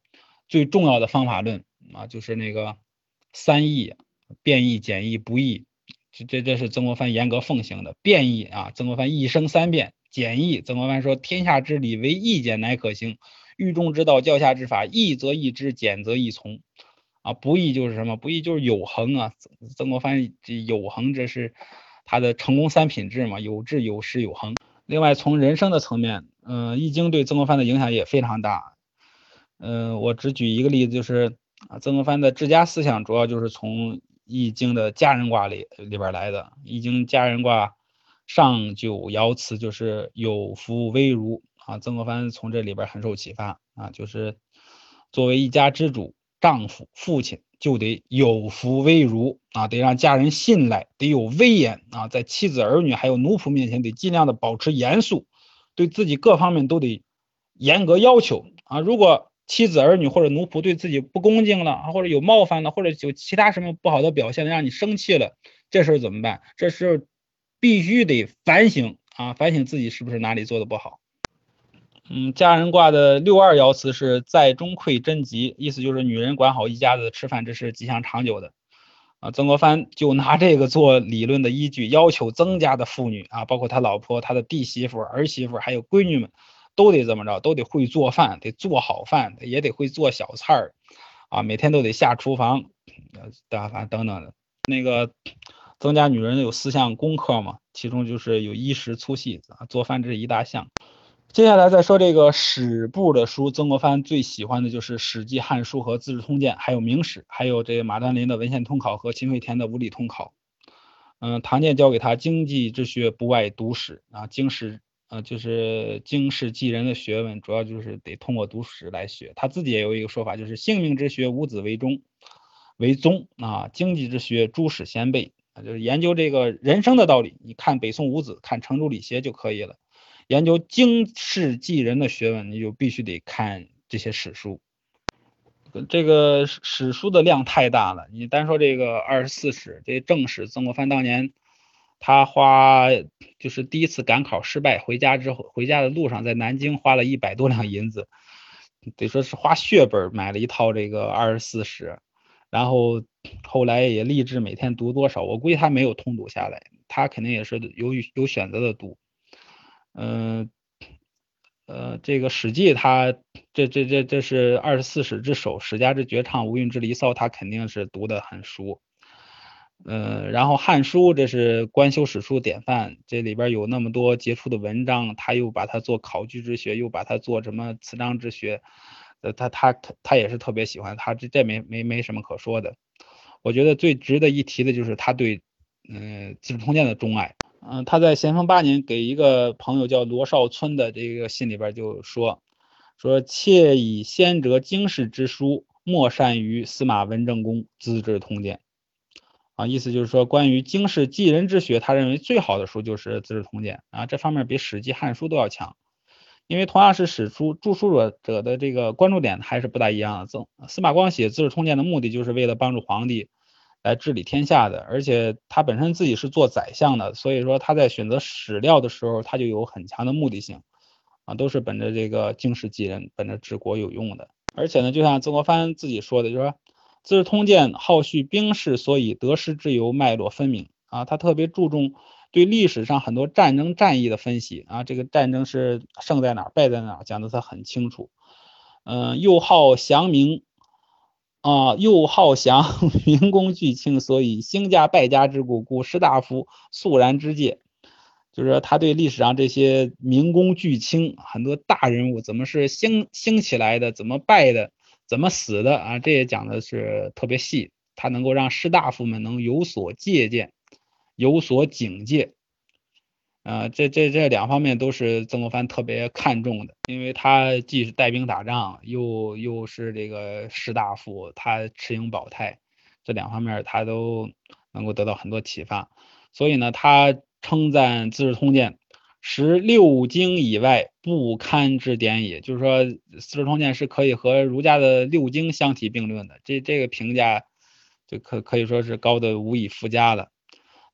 最重要的方法论啊，就是那个三易：变易、简易、不易。这这这是曾国藩严格奉行的。变易啊，曾国藩一生三变；简易，曾国藩说天下之理为易简乃可行，欲中之道，教下之法，易则易之，简则易从。啊，不易就是什么？不易就是有恒啊！曾国藩这有恒，这是他的成功三品质嘛，有志、有识、有恒。另外，从人生的层面，嗯，《易经》对曾国藩的影响也非常大。嗯，我只举一个例子，就是啊，曾国藩的治家思想主要就是从《易经》的家人卦里里边来的。《易经》家人卦上九爻辞就是有福威如啊，曾国藩从这里边很受启发啊，就是作为一家之主，丈夫、父亲。就得有福威如啊，得让家人信赖，得有威严啊，在妻子儿女还有奴仆面前，得尽量的保持严肃，对自己各方面都得严格要求啊。如果妻子儿女或者奴仆对自己不恭敬了或者有冒犯了，或者有其他什么不好的表现，让你生气了，这事儿怎么办？这时候必须得反省啊，反省自己是不是哪里做的不好。嗯，家人卦的六二爻辞是在中馈贞吉，意思就是女人管好一家子吃饭，这是吉祥长久的。啊，曾国藩就拿这个做理论的依据，要求曾家的妇女啊，包括他老婆、他的弟媳妇、儿媳妇，还有闺女们，都得怎么着，都得会做饭，得做好饭，也得会做小菜儿，啊，每天都得下厨房，打饭等等的。那个曾家女人有四项功课嘛，其中就是有衣食粗细啊，做饭这是一大项。接下来再说这个史部的书，曾国藩最喜欢的就是《史记》《汉书》和《资治通鉴》，还有《明史》，还有这个马端林的《文献通考》和秦惠田的《五理通考》。嗯，唐建教给他经济之学不外读史啊，经史呃就是经世济人的学问，主要就是得通过读史来学。他自己也有一个说法，就是性命之学五子为中为宗啊，经济之学诸史先辈啊，就是研究这个人生的道理，你看北宋五子，看程朱理学就可以了。研究经世济人的学问，你就必须得看这些史书。这个史书的量太大了，你单说这个二十四史，这正史，曾国藩当年他花就是第一次赶考失败，回家之后，回家的路上在南京花了一百多两银子，得说是花血本买了一套这个二十四史，然后后来也立志每天读多少，我估计他没有通读下来，他肯定也是有有选择的读，嗯。呃，这个《史记》它这这这这是二十四史之首，《史家之绝唱》，无韵之离骚》，他肯定是读得很熟。呃，然后《汉书》这是官修史书典范，这里边有那么多杰出的文章，他又把它做考据之学，又把它做什么词章之学，呃，他他他他也是特别喜欢，他这这没没没什么可说的。我觉得最值得一提的就是他对嗯《资治通鉴》的钟爱。嗯，他在咸丰八年给一个朋友叫罗绍村的这个信里边就说，说妾以先哲经世之书，莫善于司马文正公《资治通鉴》。啊，意思就是说，关于经世济人之学，他认为最好的书就是《资治通鉴》啊，这方面比《史记》《汉书》都要强。因为同样是史书，著书者者的这个关注点还是不大一样的。司马光写《资治通鉴》的目的，就是为了帮助皇帝。来治理天下的，而且他本身自己是做宰相的，所以说他在选择史料的时候，他就有很强的目的性，啊，都是本着这个经世济人，本着治国有用的。而且呢，就像曾国藩自己说的，就说《资治通鉴》好叙兵事，所以得失之由脉络分明啊，他特别注重对历史上很多战争战役的分析啊，这个战争是胜在哪，败在哪，讲的他很清楚。嗯，又好详明。啊，又好降民工巨卿，所以兴家败家之故，故士大夫肃然之戒。就是，他对历史上这些民工巨卿，很多大人物怎么是兴兴起来的，怎么败的，怎么死的啊，这也讲的是特别细。他能够让士大夫们能有所借鉴，有所警戒。啊，这这这两方面都是曾国藩特别看重的，因为他既是带兵打仗，又又是这个士大夫，他持盈保泰，这两方面他都能够得到很多启发。所以呢，他称赞《资治通鉴》十六经以外不堪之典也，就是说《资治通鉴》是可以和儒家的六经相提并论的，这这个评价就可可以说是高的无以复加了。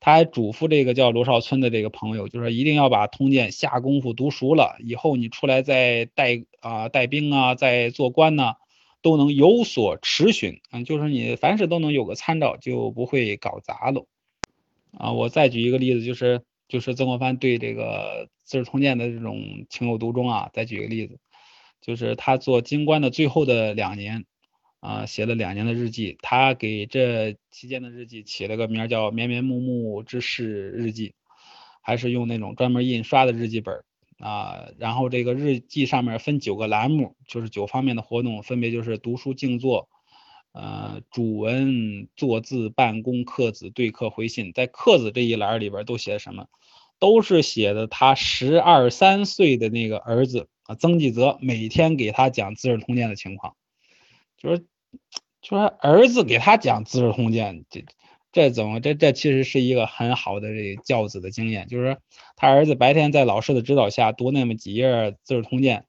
他还嘱咐这个叫罗绍村的这个朋友，就说一定要把通鉴下功夫读熟了，以后你出来再带啊带兵啊，再做官呢，都能有所持循，嗯，就是你凡事都能有个参照，就不会搞砸了。啊，我再举一个例子，就是就是曾国藩对这个《资治通鉴》的这种情有独钟啊。再举一个例子，就是他做京官的最后的两年。啊，写了两年的日记，他给这期间的日记起了个名叫《绵绵木木之事日记》，还是用那种专门印刷的日记本啊。然后这个日记上面分九个栏目，就是九方面的活动，分别就是读书、静坐、呃、主文、坐字、办公、刻字、对客、回信。在刻字这一栏里边都写的什么？都是写的他十二三岁的那个儿子啊，曾纪泽每天给他讲《资治通鉴》的情况，就是。就是儿子给他讲《资治通鉴》，这这怎么这这其实是一个很好的这教子的经验。就是他儿子白天在老师的指导下读那么几页《资治通鉴》，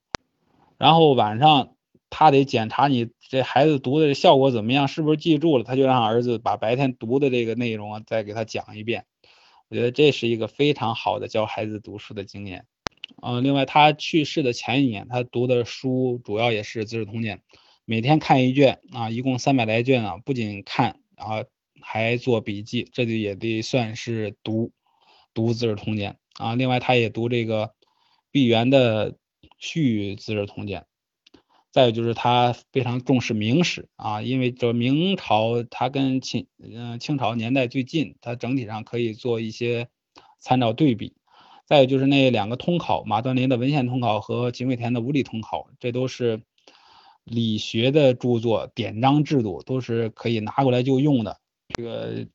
然后晚上他得检查你这孩子读的效果怎么样，是不是记住了，他就让儿子把白天读的这个内容啊再给他讲一遍。我觉得这是一个非常好的教孩子读书的经验。嗯，另外他去世的前一年，他读的书主要也是《资治通鉴》。每天看一卷啊，一共三百来卷啊，不仅看啊，还做笔记，这就也得算是读读《资治通鉴》啊。另外，他也读这个毕沅的《续资治通鉴》。再有就是他非常重视明史啊，因为这明朝它跟清嗯清朝年代最近，它整体上可以做一些参照对比。再有就是那两个通考，马端林的文献通考和秦惠田的物理通考，这都是。理学的著作、典章制度都是可以拿过来就用的。这个，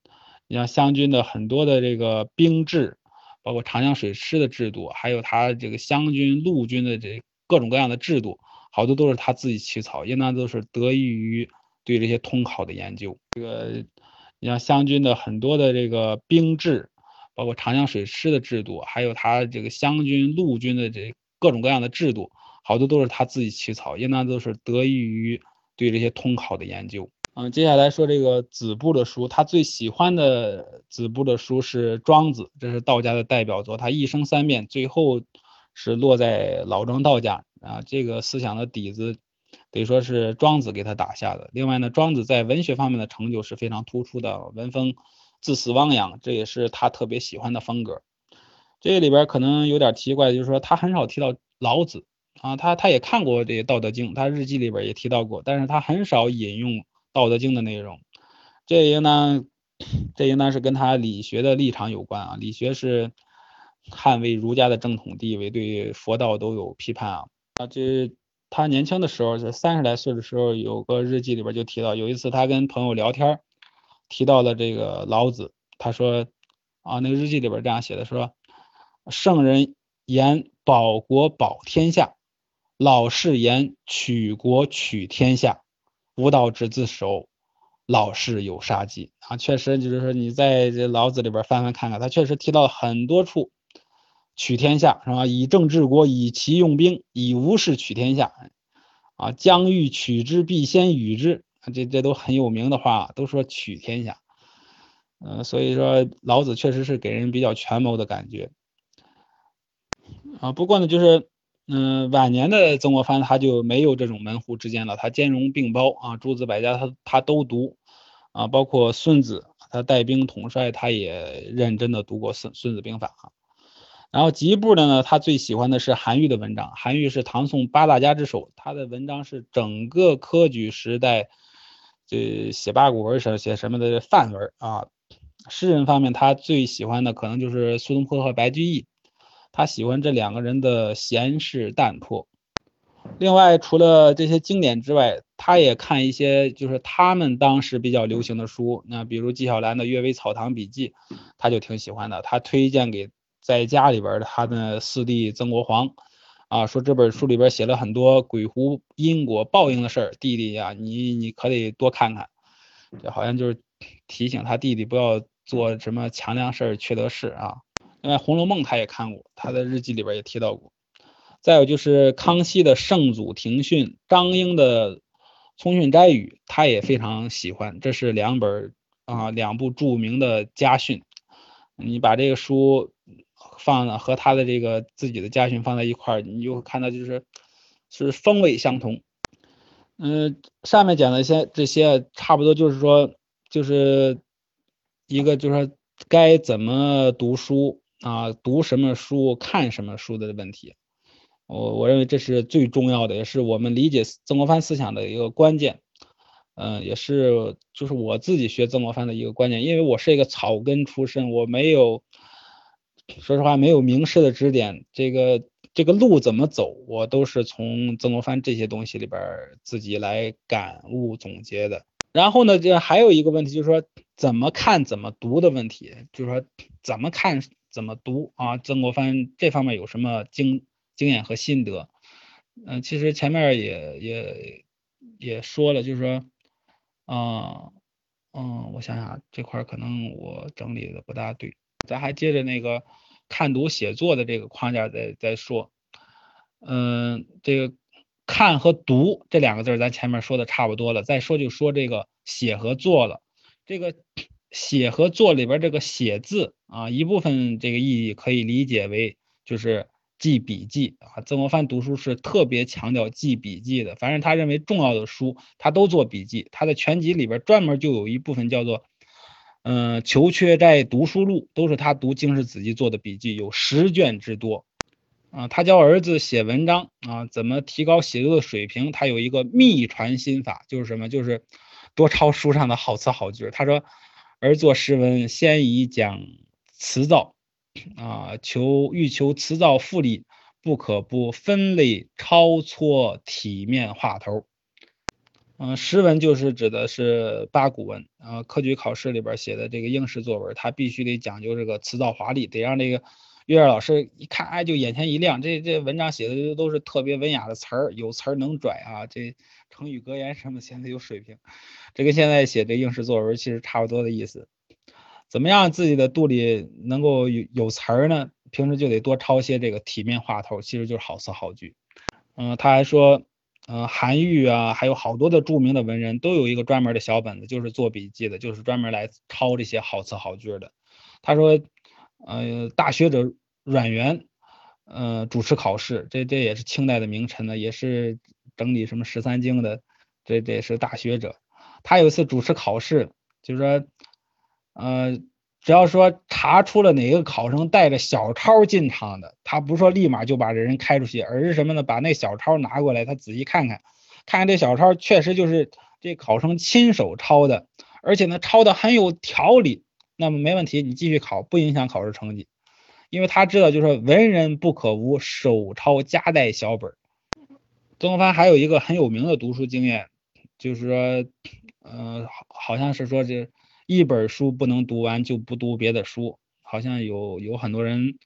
你像湘军的很多的这个兵制，包括长江水师的制度，还有他这个湘军陆军的这各种各样的制度，好多都是他自己起草，应当都是得益于对这些通考的研究。这个，你像湘军的很多的这个兵制，包括长江水师的制度，还有他这个湘军陆军的这各种各样的制度。好多都是他自己起草，应当都是得益于对这些通考的研究。嗯，接下来说这个子部的书，他最喜欢的子部的书是《庄子》，这是道家的代表作。他一生三变，最后是落在老庄道家啊。这个思想的底子得说是庄子给他打下的。另外呢，庄子在文学方面的成就是非常突出的，文风自死汪洋，这也是他特别喜欢的风格。这里边可能有点奇怪，就是说他很少提到老子啊，他他也看过这《道德经》，他日记里边也提到过，但是他很少引用。道德经的内容，这应当这应当是跟他理学的立场有关啊。理学是捍卫儒家的正统地位，对佛道都有批判啊。啊，这他年轻的时候，是三十来岁的时候，有个日记里边就提到，有一次他跟朋友聊天，提到了这个老子。他说啊，那个日记里边这样写的，说圣人言保国保天下，老士言取国取天下。无道之自守，老是有杀机啊！确实，就是说你在这老子里边翻翻看看，他确实提到很多处取天下，是吧？以政治国，以其用兵，以无事取天下啊！将欲取之，必先予之，这这都很有名的话，都说取天下。嗯，所以说老子确实是给人比较权谋的感觉啊。不过呢，就是。嗯，晚年的曾国藩他就没有这种门户之见了，他兼容并包啊，诸子百家他他都读啊，包括孙子他带兵统帅，他也认真的读过孙孙子兵法啊。然后吉部的呢，他最喜欢的是韩愈的文章，韩愈是唐宋八大家之首，他的文章是整个科举时代这写八股文写写什么的范文啊。诗人方面，他最喜欢的可能就是苏东坡和白居易。他喜欢这两个人的闲适淡泊。另外，除了这些经典之外，他也看一些就是他们当时比较流行的书。那比如纪晓岚的《阅微草堂笔记》，他就挺喜欢的。他推荐给在家里边的他的四弟曾国藩，啊，说这本书里边写了很多鬼狐因果报应的事儿，弟弟呀，你你可得多看看。这好像就是提醒他弟弟不要做什么强梁事儿、缺德事啊。另外，《红楼梦》他也看过，他的日记里边也提到过。再有就是康熙的《圣祖庭训》，张英的《聪训斋语》，他也非常喜欢。这是两本啊，两部著名的家训。你把这个书放和他的这个自己的家训放在一块儿，你就会看到就是是风味相同。嗯，上面讲的些这些，差不多就是说，就是一个就是说该怎么读书。啊，读什么书、看什么书的问题，我我认为这是最重要的，也是我们理解曾国藩思想的一个关键。嗯，也是就是我自己学曾国藩的一个关键，因为我是一个草根出身，我没有，说实话没有名师的指点，这个这个路怎么走，我都是从曾国藩这些东西里边自己来感悟总结的。然后呢，这还有一个问题就是说，怎么看、怎么读的问题，就是说怎么看。怎么读啊？曾国藩这方面有什么经经验和心得？嗯，其实前面也也也说了，就是说，啊，嗯，我想想，这块可能我整理的不大对，咱还接着那个看读写作的这个框架再再说。嗯，这个看和读这两个字咱前面说的差不多了，再说就说这个写和做了，这个。写和做里边这个写字啊，一部分这个意义可以理解为就是记笔记啊。曾国藩读书是特别强调记笔记的，反正他认为重要的书他都做笔记。他的全集里边专门就有一部分叫做嗯《求缺斋读书录》，都是他读经世子集做的笔记，有十卷之多啊。他教儿子写文章啊，怎么提高写作的水平？他有一个秘传心法，就是什么？就是多抄书上的好词好句。他说。而作诗文，先以讲词藻，啊，求欲求词藻富丽，不可不分类超撮体面画头。嗯，诗文就是指的是八股文，啊，科举考试里边写的这个应试作文，它必须得讲究这个词藻华丽，得让这个阅卷老师一看，哎，就眼前一亮，这这文章写的都是特别文雅的词儿，有词儿能拽啊，这成语格言什么显得有水平。这跟现在写这应试作文其实差不多的意思。怎么样自己的肚里能够有有词儿呢？平时就得多抄些这个体面话头，其实就是好词好句。嗯，他还说，呃，韩愈啊，还有好多的著名的文人都有一个专门的小本子，就是做笔记的，就是专门来抄这些好词好句的。他说，呃，大学者阮元，呃，主持考试，这这也是清代的名臣呢，也是整理什么十三经的，这这是大学者。他有一次主持考试，就是说，呃。只要说查出了哪个考生带着小抄进场的，他不是说立马就把这人开出去，而是什么呢？把那小抄拿过来，他仔细看看，看看这小抄确实就是这考生亲手抄的，而且呢抄的很有条理，那么没问题，你继续考，不影响考试成绩，因为他知道就是说文人不可无手抄夹带小本。曾国藩还有一个很有名的读书经验，就是说，呃，好好像是说这。一本书不能读完就不读别的书，好像有有很多人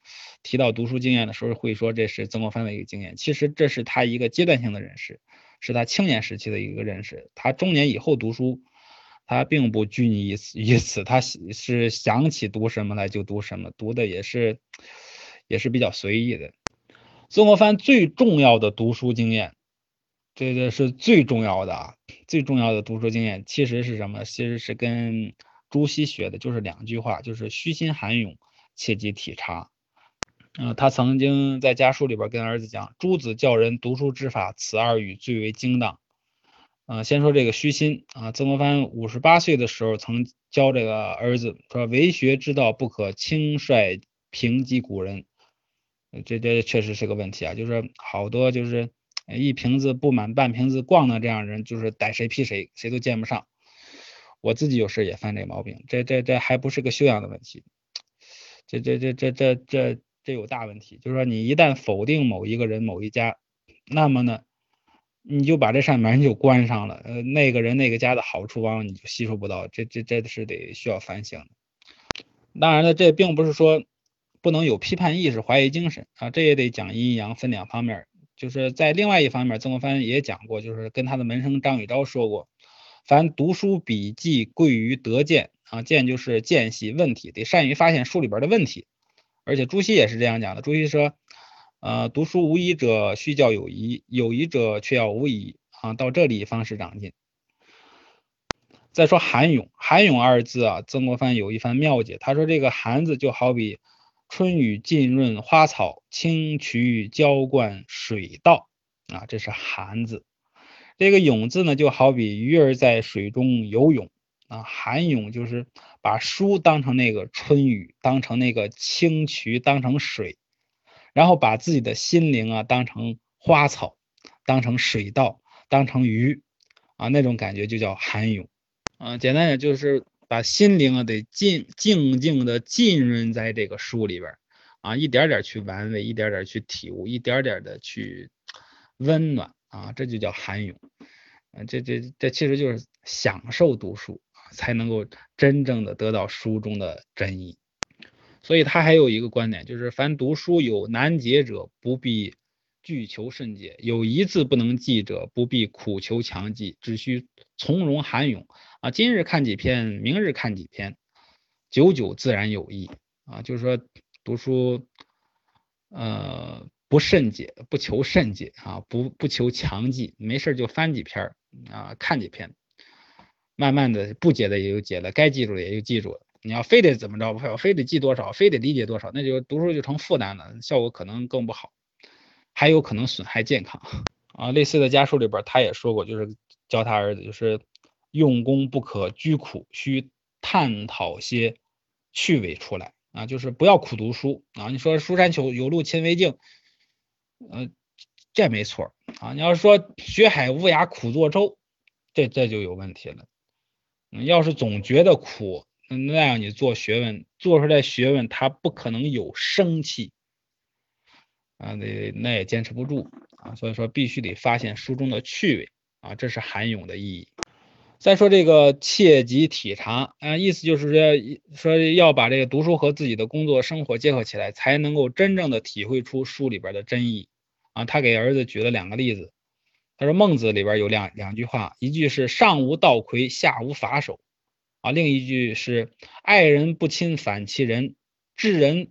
提到读书经验的时候会说这是曾国藩的一个经验，其实这是他一个阶段性的认识，是他青年时期的一个认识。他中年以后读书，他并不拘泥于此，于此他是想起读什么来就读什么，读的也是也是比较随意的。曾国藩最重要的读书经验。这个是最重要的啊，最重要的读书经验其实是什么？其实是跟朱熹学的，就是两句话，就是虚心涵涌，切忌体察。嗯，他曾经在家书里边跟儿子讲：“诸子教人读书之法，此二语最为精当。”嗯，先说这个虚心啊，曾国藩五十八岁的时候曾教这个儿子说：“为学之道，不可轻率评击古人。”这这确实是个问题啊，就是好多就是。一瓶子不满半瓶子逛的这样人，就是逮谁批谁，谁都见不上。我自己有时也犯这毛病，这这这还不是个修养的问题，这这这这这这这有大问题。就是说，你一旦否定某一个人、某一家，那么呢，你就把这扇门就关上了。呃，那个人、那个家的好处，往往你就吸收不到。这这这是得需要反省。当然了，这并不是说不能有批判意识、怀疑精神啊，这也得讲阴阳分两方面。就是在另外一方面，曾国藩也讲过，就是跟他的门生张宇昭说过，凡读书笔记贵于得见啊，见就是见习问题，得善于发现书里边的问题。而且朱熹也是这样讲的，朱熹说，呃，读书无疑者须教有疑，有疑者却要无疑啊，到这里方是长进。再说韩勇，韩勇二字啊，曾国藩有一番妙解，他说这个涵字就好比。春雨浸润花草，清渠浇灌水稻啊，这是涵字。这个泳字呢，就好比鱼儿在水中游泳啊。涵泳就是把书当成那个春雨，当成那个清渠，当成水，然后把自己的心灵啊当成花草，当成水稻，当成鱼啊，那种感觉就叫涵泳啊。简单点就是。把心灵啊得静静静的浸润在这个书里边啊，一点点去玩味，一点点去体悟，一点点的去温暖啊，这就叫涵咏。啊，这这这其实就是享受读书，才能够真正的得到书中的真意。所以他还有一个观点，就是凡读书有难解者，不必拒求甚解；有一字不能记者，不必苦求强记，只需从容涵咏。啊，今日看几篇，明日看几篇，久久自然有益啊。就是说读书，呃，不甚解，不求甚解啊，不不求强记，没事就翻几篇啊，看几篇，慢慢的不解的也就解了，该记住的也就记住了。你要非得怎么着，我非得记多少，非得理解多少，那就读书就成负担了，效果可能更不好，还有可能损害健康 啊。类似的家书里边他也说过，就是教他儿子就是。用功不可居苦，需探讨些趣味出来啊，就是不要苦读书啊。你说书山求有路勤为径，呃，这没错啊。你要是说学海无涯苦作舟，这这就有问题了。要是总觉得苦，那样你做学问做出来学问，它不可能有生气啊，那那也坚持不住啊。所以说必须得发现书中的趣味啊，这是韩咏的意义。再说这个切忌体察啊，意思就是说，说要把这个读书和自己的工作生活结合起来，才能够真正的体会出书里边的真意啊。他给儿子举了两个例子，他说孟子里边有两两句话，一句是上无道魁，下无法手啊，另一句是爱人不亲反其仁，治人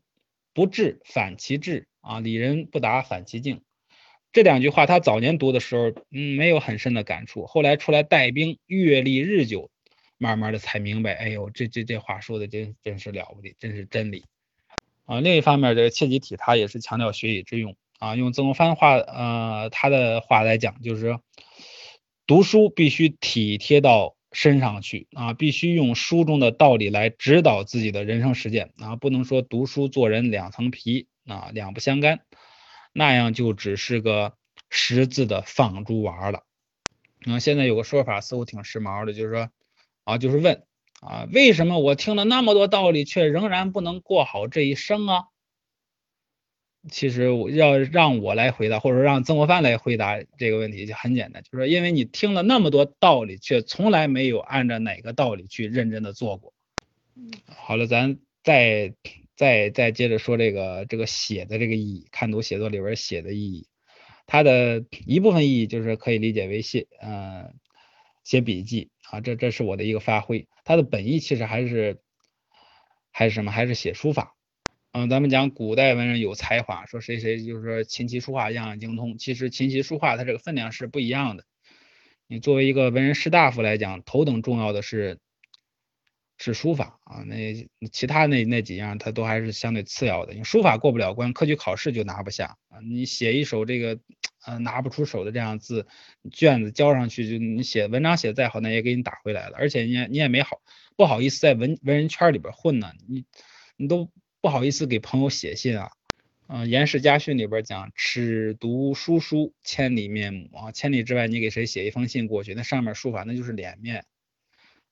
不治反其智啊，理人不达反其境。这两句话他早年读的时候，嗯，没有很深的感触，后来出来带兵，阅历日久，慢慢的才明白，哎呦，这这这话说的真真是了不得，真是真理啊。另一方面，这个切集体他也是强调学以致用啊，用曾国藩话，呃，他的话来讲，就是读书必须体贴到身上去啊，必须用书中的道理来指导自己的人生实践啊，不能说读书做人两层皮啊，两不相干。那样就只是个识字的放猪娃了。嗯现在有个说法似乎挺时髦的，就是说啊，就是问啊，为什么我听了那么多道理，却仍然不能过好这一生啊？其实要让我来回答，或者让曾国藩来回答这个问题就很简单，就是说，因为你听了那么多道理，却从来没有按照哪个道理去认真的做过。好了，咱再。再再接着说这个这个写的这个意义，看读写作里边写的意义，它的一部分意义就是可以理解为写呃写笔记啊，这这是我的一个发挥。它的本意其实还是还是什么？还是写书法。嗯，咱们讲古代文人有才华，说谁谁就是说琴棋书画样样精通。其实琴棋书画它这个分量是不一样的。你作为一个文人士大夫来讲，头等重要的是。是书法啊，那其他那那几样它都还是相对次要的。你书法过不了关，科举考试就拿不下啊。你写一首这个呃拿不出手的这样字，卷子交上去就你写文章写再好，那也给你打回来了。而且你你也没好不好意思在文文人圈里边混呢，你你都不好意思给朋友写信啊。嗯，《颜氏家训》里边讲，尺读书书，千里面目啊，千里之外你给谁写一封信过去，那上面书法那就是脸面。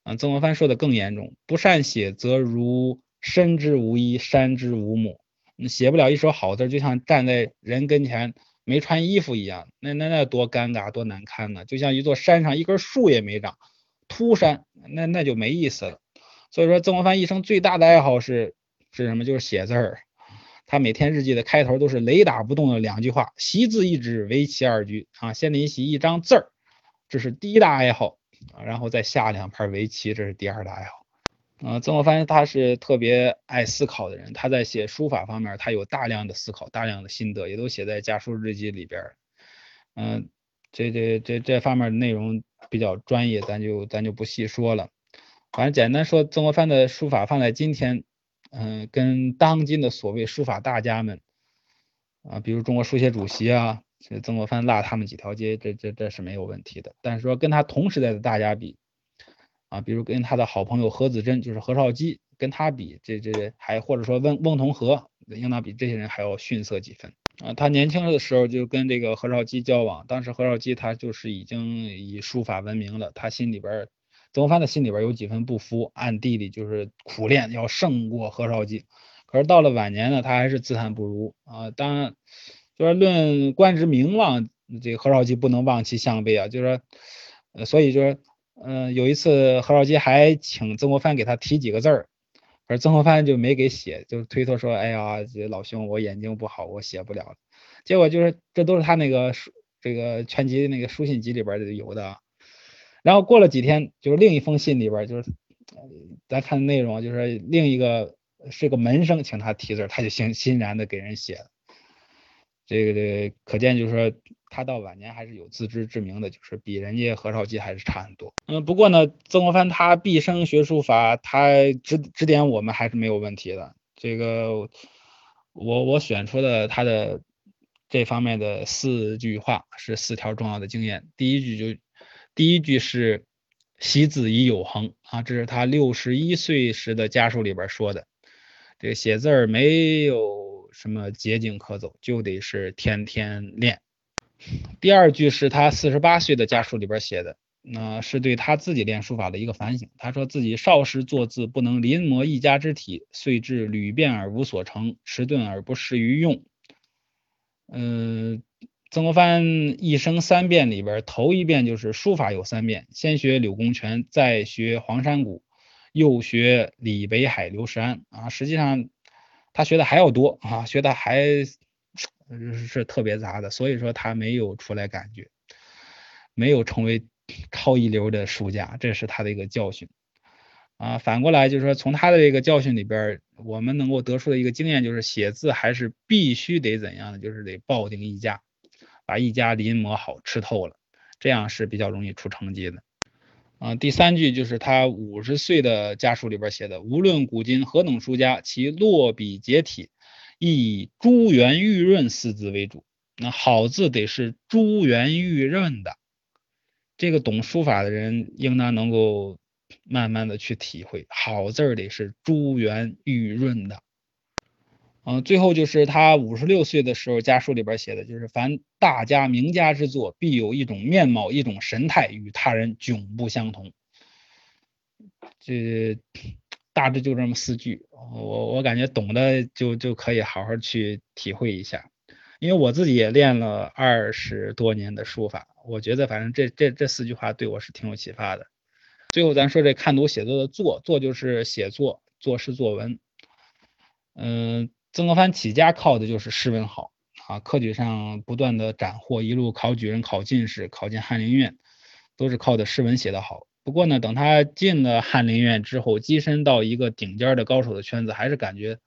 啊，曾国藩说的更严重，不善写则如身之无衣，山之无木。你写不了一手好字，就像站在人跟前没穿衣服一样，那那那多尴尬，多难堪呢？就像一座山上一根树也没长，秃山，那那就没意思了。所以说，曾国藩一生最大的爱好是是什么？就是写字儿。他每天日记的开头都是雷打不动的两句话：习字一纸，围棋二局。啊，先临习一张字儿，这是第一大爱好。然后再下两盘围棋，这是第二大爱好。啊，曾国藩他是特别爱思考的人，他在写书法方面，他有大量的思考，大量的心得，也都写在家书日记里边。嗯，这这这这方面内容比较专业，咱就咱就不细说了。反正简单说，曾国藩的书法放在今天，嗯，跟当今的所谓书法大家们，啊，比如中国书协主席啊。这曾国藩落他们几条街，这这这是没有问题的。但是说跟他同时代的大家比，啊，比如跟他的好朋友何子珍，就是何绍基，跟他比，这这还或者说翁翁同龢，应当比这些人还要逊色几分。啊，他年轻的时候就跟这个何绍基交往，当时何绍基他就是已经以书法闻名了，他心里边，曾国藩的心里边有几分不服，暗地里就是苦练要胜过何绍基。可是到了晚年呢，他还是自叹不如啊，当然。就是论官职名望，这个何绍基不能望其项背啊。就是说，呃，所以就是，嗯，有一次何绍基还请曾国藩给他提几个字儿，而曾国藩就没给写，就推脱说，哎呀，这老兄我眼睛不好，我写不了。结果就是这都是他那个书，这个全集那个书信集里边有的。然后过了几天，就是另一封信里边就是，咱看内容就是另一个是个门生请他提字，他就欣欣然的给人写了。这个这可见就是说，他到晚年还是有自知之明的，就是比人家何绍基还是差很多。嗯，不过呢，曾国藩他毕生学书法，他指指点我们还是没有问题的。这个我我选出的他的这方面的四句话是四条重要的经验。第一句就第一句是“习字已有恒”啊，这是他六十一岁时的家书里边说的。这个写字儿没有。什么捷径可走，就得是天天练。第二句是他四十八岁的家书里边写的，那是对他自己练书法的一个反省。他说自己少时作字不能临摹一家之体，遂至屡变而无所成，迟钝而不适于用。嗯，曾国藩一生三变里边，头一遍就是书法有三变，先学柳公权，再学黄山谷，又学李北海、刘石安啊，实际上。他学的还要多啊，学的还是特别杂的，所以说他没有出来感觉，没有成为超一流的书家，这是他的一个教训啊。反过来就是说，从他的这个教训里边，我们能够得出的一个经验就是，写字还是必须得怎样的，就是得抱定一家，把一家临摹好吃透了，这样是比较容易出成绩的。啊，第三句就是他五十岁的家书里边写的：无论古今何等书家，其落笔结体，以珠圆玉润四字为主。那好字得是珠圆玉润的，这个懂书法的人应当能够慢慢的去体会，好字得是珠圆玉润的。嗯，最后就是他五十六岁的时候家书里边写的，就是凡大家名家之作，必有一种面貌，一种神态，与他人迥不相同。这大致就这么四句，我我感觉懂的就就可以好好去体会一下。因为我自己也练了二十多年的书法，我觉得反正这这这四句话对我是挺有启发的。最后咱说这看读写作的作，作就是写作，作诗作文。嗯，曾国藩起家靠的就是诗文好啊，科举上不断的斩获，一路考举人、考进士、考进翰林院，都是靠的诗文写得好。不过呢，等他进了翰林院之后，跻身到一个顶尖的高手的圈子，还是感觉。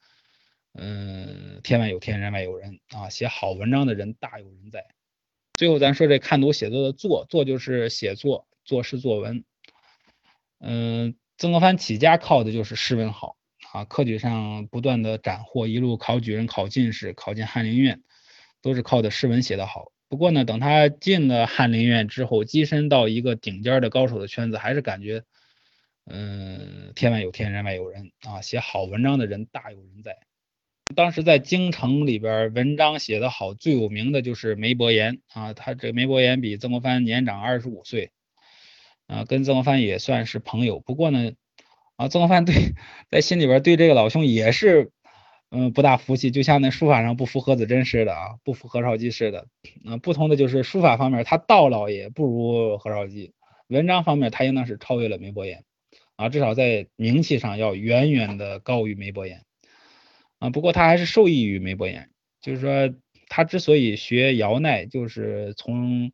嗯，天外有天，人外有人啊！写好文章的人大有人在。最后咱说这看读写作的作，作就是写作，作诗作文。嗯，曾国藩起家靠的就是诗文好啊，科举上不断的斩获，一路考举人、考进士、考进翰林院，都是靠的诗文写得好。不过呢，等他进了翰林院之后，跻身到一个顶尖的高手的圈子，还是感觉，嗯，天外有天，人外有人啊！写好文章的人大有人在。当时在京城里边，文章写得好最有名的就是梅伯言啊。他这梅伯言比曾国藩年长二十五岁，啊，跟曾国藩也算是朋友。不过呢，啊，曾国藩对在心里边对这个老兄也是，嗯，不大服气，就像那书法上不服何子珍似的啊，不服何绍基似的。啊，不同的就是书法方面，他道老也不如何绍基，文章方面他应当是超越了梅伯言，啊，至少在名气上要远远的高于梅伯言。啊，不过他还是受益于梅伯言，就是说他之所以学姚鼐，就是从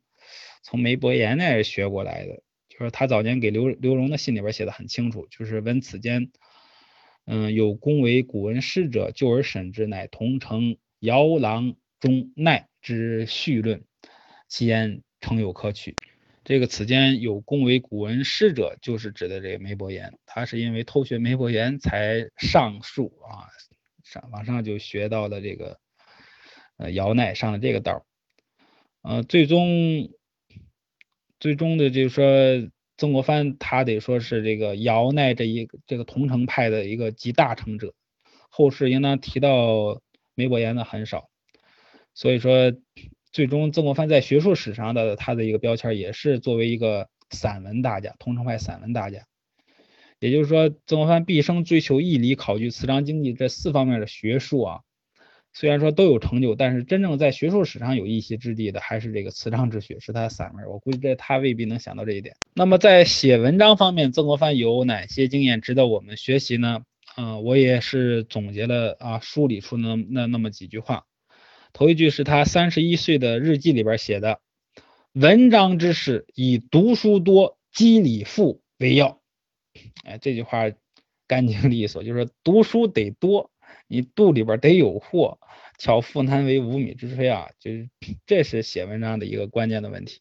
从梅伯言那儿学过来的。就是他早年给刘刘荣的信里边写的很清楚，就是闻此间，嗯，有恭维古文师者，就而审之，乃同承姚郎中鼐之序论，其言诚有可取。这个此间有恭维古文师者，就是指的这个梅伯言，他是因为偷学梅伯言才上树啊。上往上就学到了这个，呃，姚奈上了这个道呃，最终最终的就是说，曾国藩他得说是这个姚鼐这一这个桐城派的一个集大成者，后世应当提到梅伯言的很少，所以说最终曾国藩在学术史上的他的一个标签也是作为一个散文大家，桐城派散文大家。也就是说，曾国藩毕生追求义理、考据、词章、经济这四方面的学术啊，虽然说都有成就，但是真正在学术史上有一席之地的，还是这个词章之学，是他的散文。我估计这他未必能想到这一点。那么在写文章方面，曾国藩有哪些经验值得我们学习呢？嗯，我也是总结了啊，梳理出那那那么几句话。头一句是他三十一岁的日记里边写的：“文章之事，以读书多、积礼富为要。”哎，这句话干净利索，就是读书得多，你肚里边得有货，巧妇难为无米之炊啊，就是这是写文章的一个关键的问题。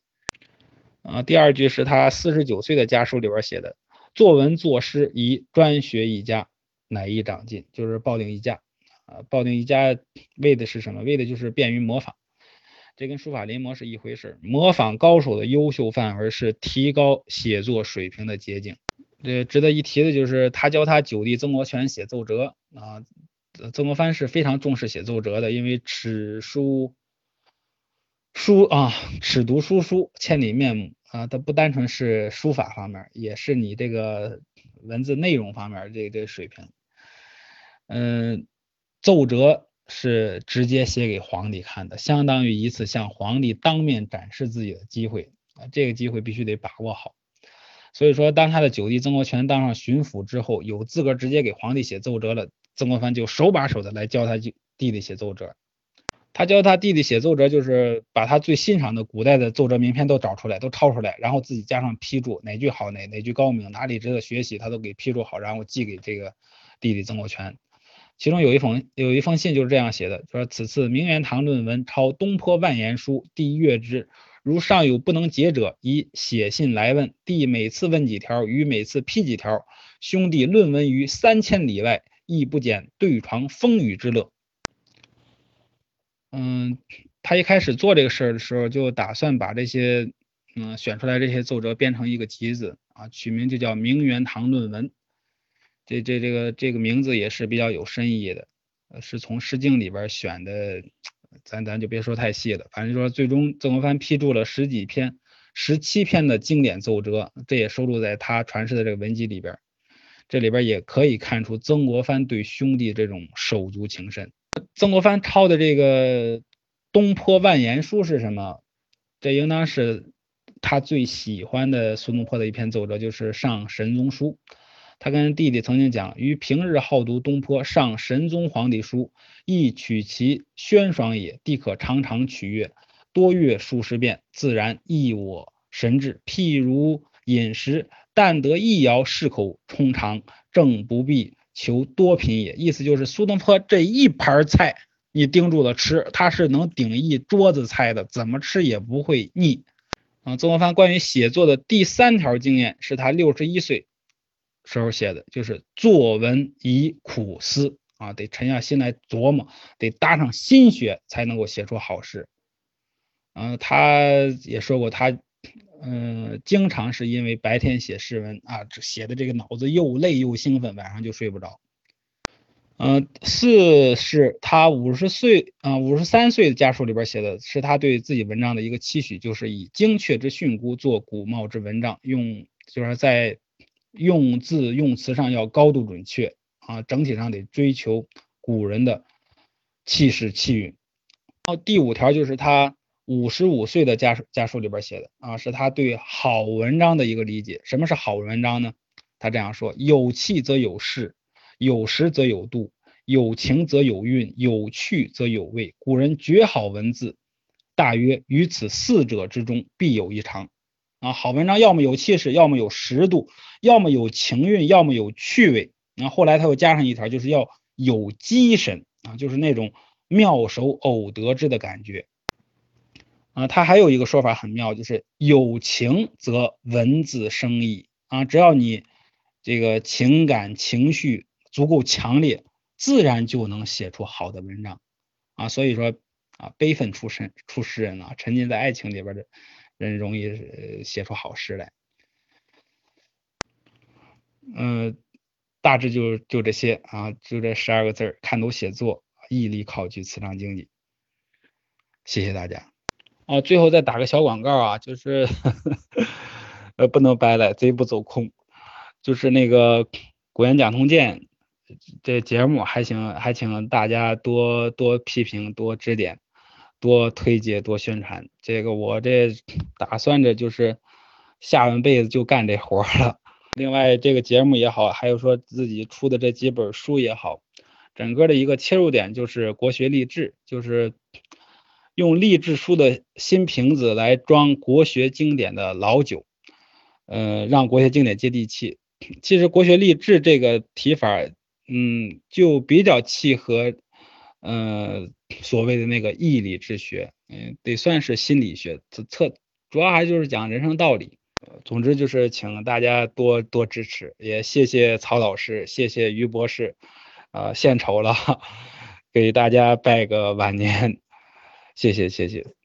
啊，第二句是他四十九岁的家书里边写的，作文作诗宜专学一家，乃易长进，就是抱定一家。啊，抱定一家为的是什么？为的就是便于模仿。这跟书法临摹是一回事，模仿高手的优秀范文是提高写作水平的捷径。这值得一提的就是，他教他九弟曾国荃写奏折啊。曾国藩是非常重视写奏折的，因为尺书书啊，尺读书书千里面目啊，它不单纯是书法方面，也是你这个文字内容方面这这水平。嗯，奏折是直接写给皇帝看的，相当于一次向皇帝当面展示自己的机会啊，这个机会必须得把握好。所以说，当他的九弟曾国荃当上巡抚之后，有资格直接给皇帝写奏折了。曾国藩就手把手的来教他弟弟写奏折。他教他弟弟写奏折，就是把他最欣赏的古代的奏折名篇都找出来，都抄出来，然后自己加上批注，哪句好，哪哪句高明，哪里值得学习，他都给批注好，然后寄给这个弟弟曾国荃。其中有一封有一封信就是这样写的，说此次明元堂论文抄东坡万言书，弟阅之。如尚有不能解者，以写信来问。弟每次问几条，与每次批几条。兄弟论文于三千里外，亦不减对床风雨之乐。嗯，他一开始做这个事儿的时候，就打算把这些嗯选出来这些奏折编成一个集子啊，取名就叫《明元堂论文》。这这这个这个名字也是比较有深意的，是从《诗经》里边选的。咱咱就别说太细了，反正说最终曾国藩批注了十几篇、十七篇的经典奏折，这也收录在他传世的这个文集里边。这里边也可以看出曾国藩对兄弟这种手足情深。曾国藩抄的这个东坡万言书是什么？这应当是他最喜欢的苏东坡的一篇奏折，就是《上神宗书》。他跟弟弟曾经讲，于平日好读东坡上神宗皇帝书，亦取其轩爽也。弟可常常取阅，多阅数十遍，自然益我神志。譬如饮食，但得一肴，适口充肠，正不必求多品也。意思就是苏东坡这一盘菜，你盯住了吃，他是能顶一桌子菜的，怎么吃也不会腻。啊，曾国藩关于写作的第三条经验，是他六十一岁。时候写的就是作文以苦思啊，得沉下心来琢磨，得搭上心血才能够写出好诗。嗯，他也说过，他嗯，经常是因为白天写诗文啊，写的这个脑子又累又兴奋，晚上就睡不着。嗯，四是他五十岁啊，五十三岁的家书里边写的是他对自己文章的一个期许，就是以精确之训诂做古貌之文章，用就是在。用字用词上要高度准确啊，整体上得追求古人的气势气韵。然后第五条就是他五十五岁的家书家书里边写的啊，是他对好文章的一个理解。什么是好文章呢？他这样说：有气则有势，有时则有度，有情则有韵，有趣则有味。古人绝好文字，大约于此四者之中必有一长。啊，好文章要么有气势，要么有实度，要么有情韵，要么有趣味。然后后来他又加上一条，就是要有机神啊，就是那种妙手偶得之的感觉。啊，他还有一个说法很妙，就是有情则文字生意啊，只要你这个情感情绪足够强烈，自然就能写出好的文章啊。所以说啊，悲愤出身出诗人啊，沉浸在爱情里边的。人容易写出好诗来，嗯，大致就就这些啊，就这十二个字儿：看懂写作，毅力考据磁场经济。谢谢大家。哦，最后再打个小广告啊，就是呃不能白来，贼不走空。就是那个古言讲通鉴这节目，还请还请大家多多批评，多指点。多推介多宣传，这个我这打算着就是下半辈子就干这活了。另外，这个节目也好，还有说自己出的这几本书也好，整个的一个切入点就是国学励志，就是用励志书的新瓶子来装国学经典的老酒，呃，让国学经典接地气。其实国学励志这个提法，嗯，就比较契合。嗯，所谓的那个义理之学，嗯，得算是心理学，测主要还就是讲人生道理。总之就是请大家多多支持，也谢谢曹老师，谢谢于博士，啊，献丑了，给大家拜个晚年，谢谢谢谢。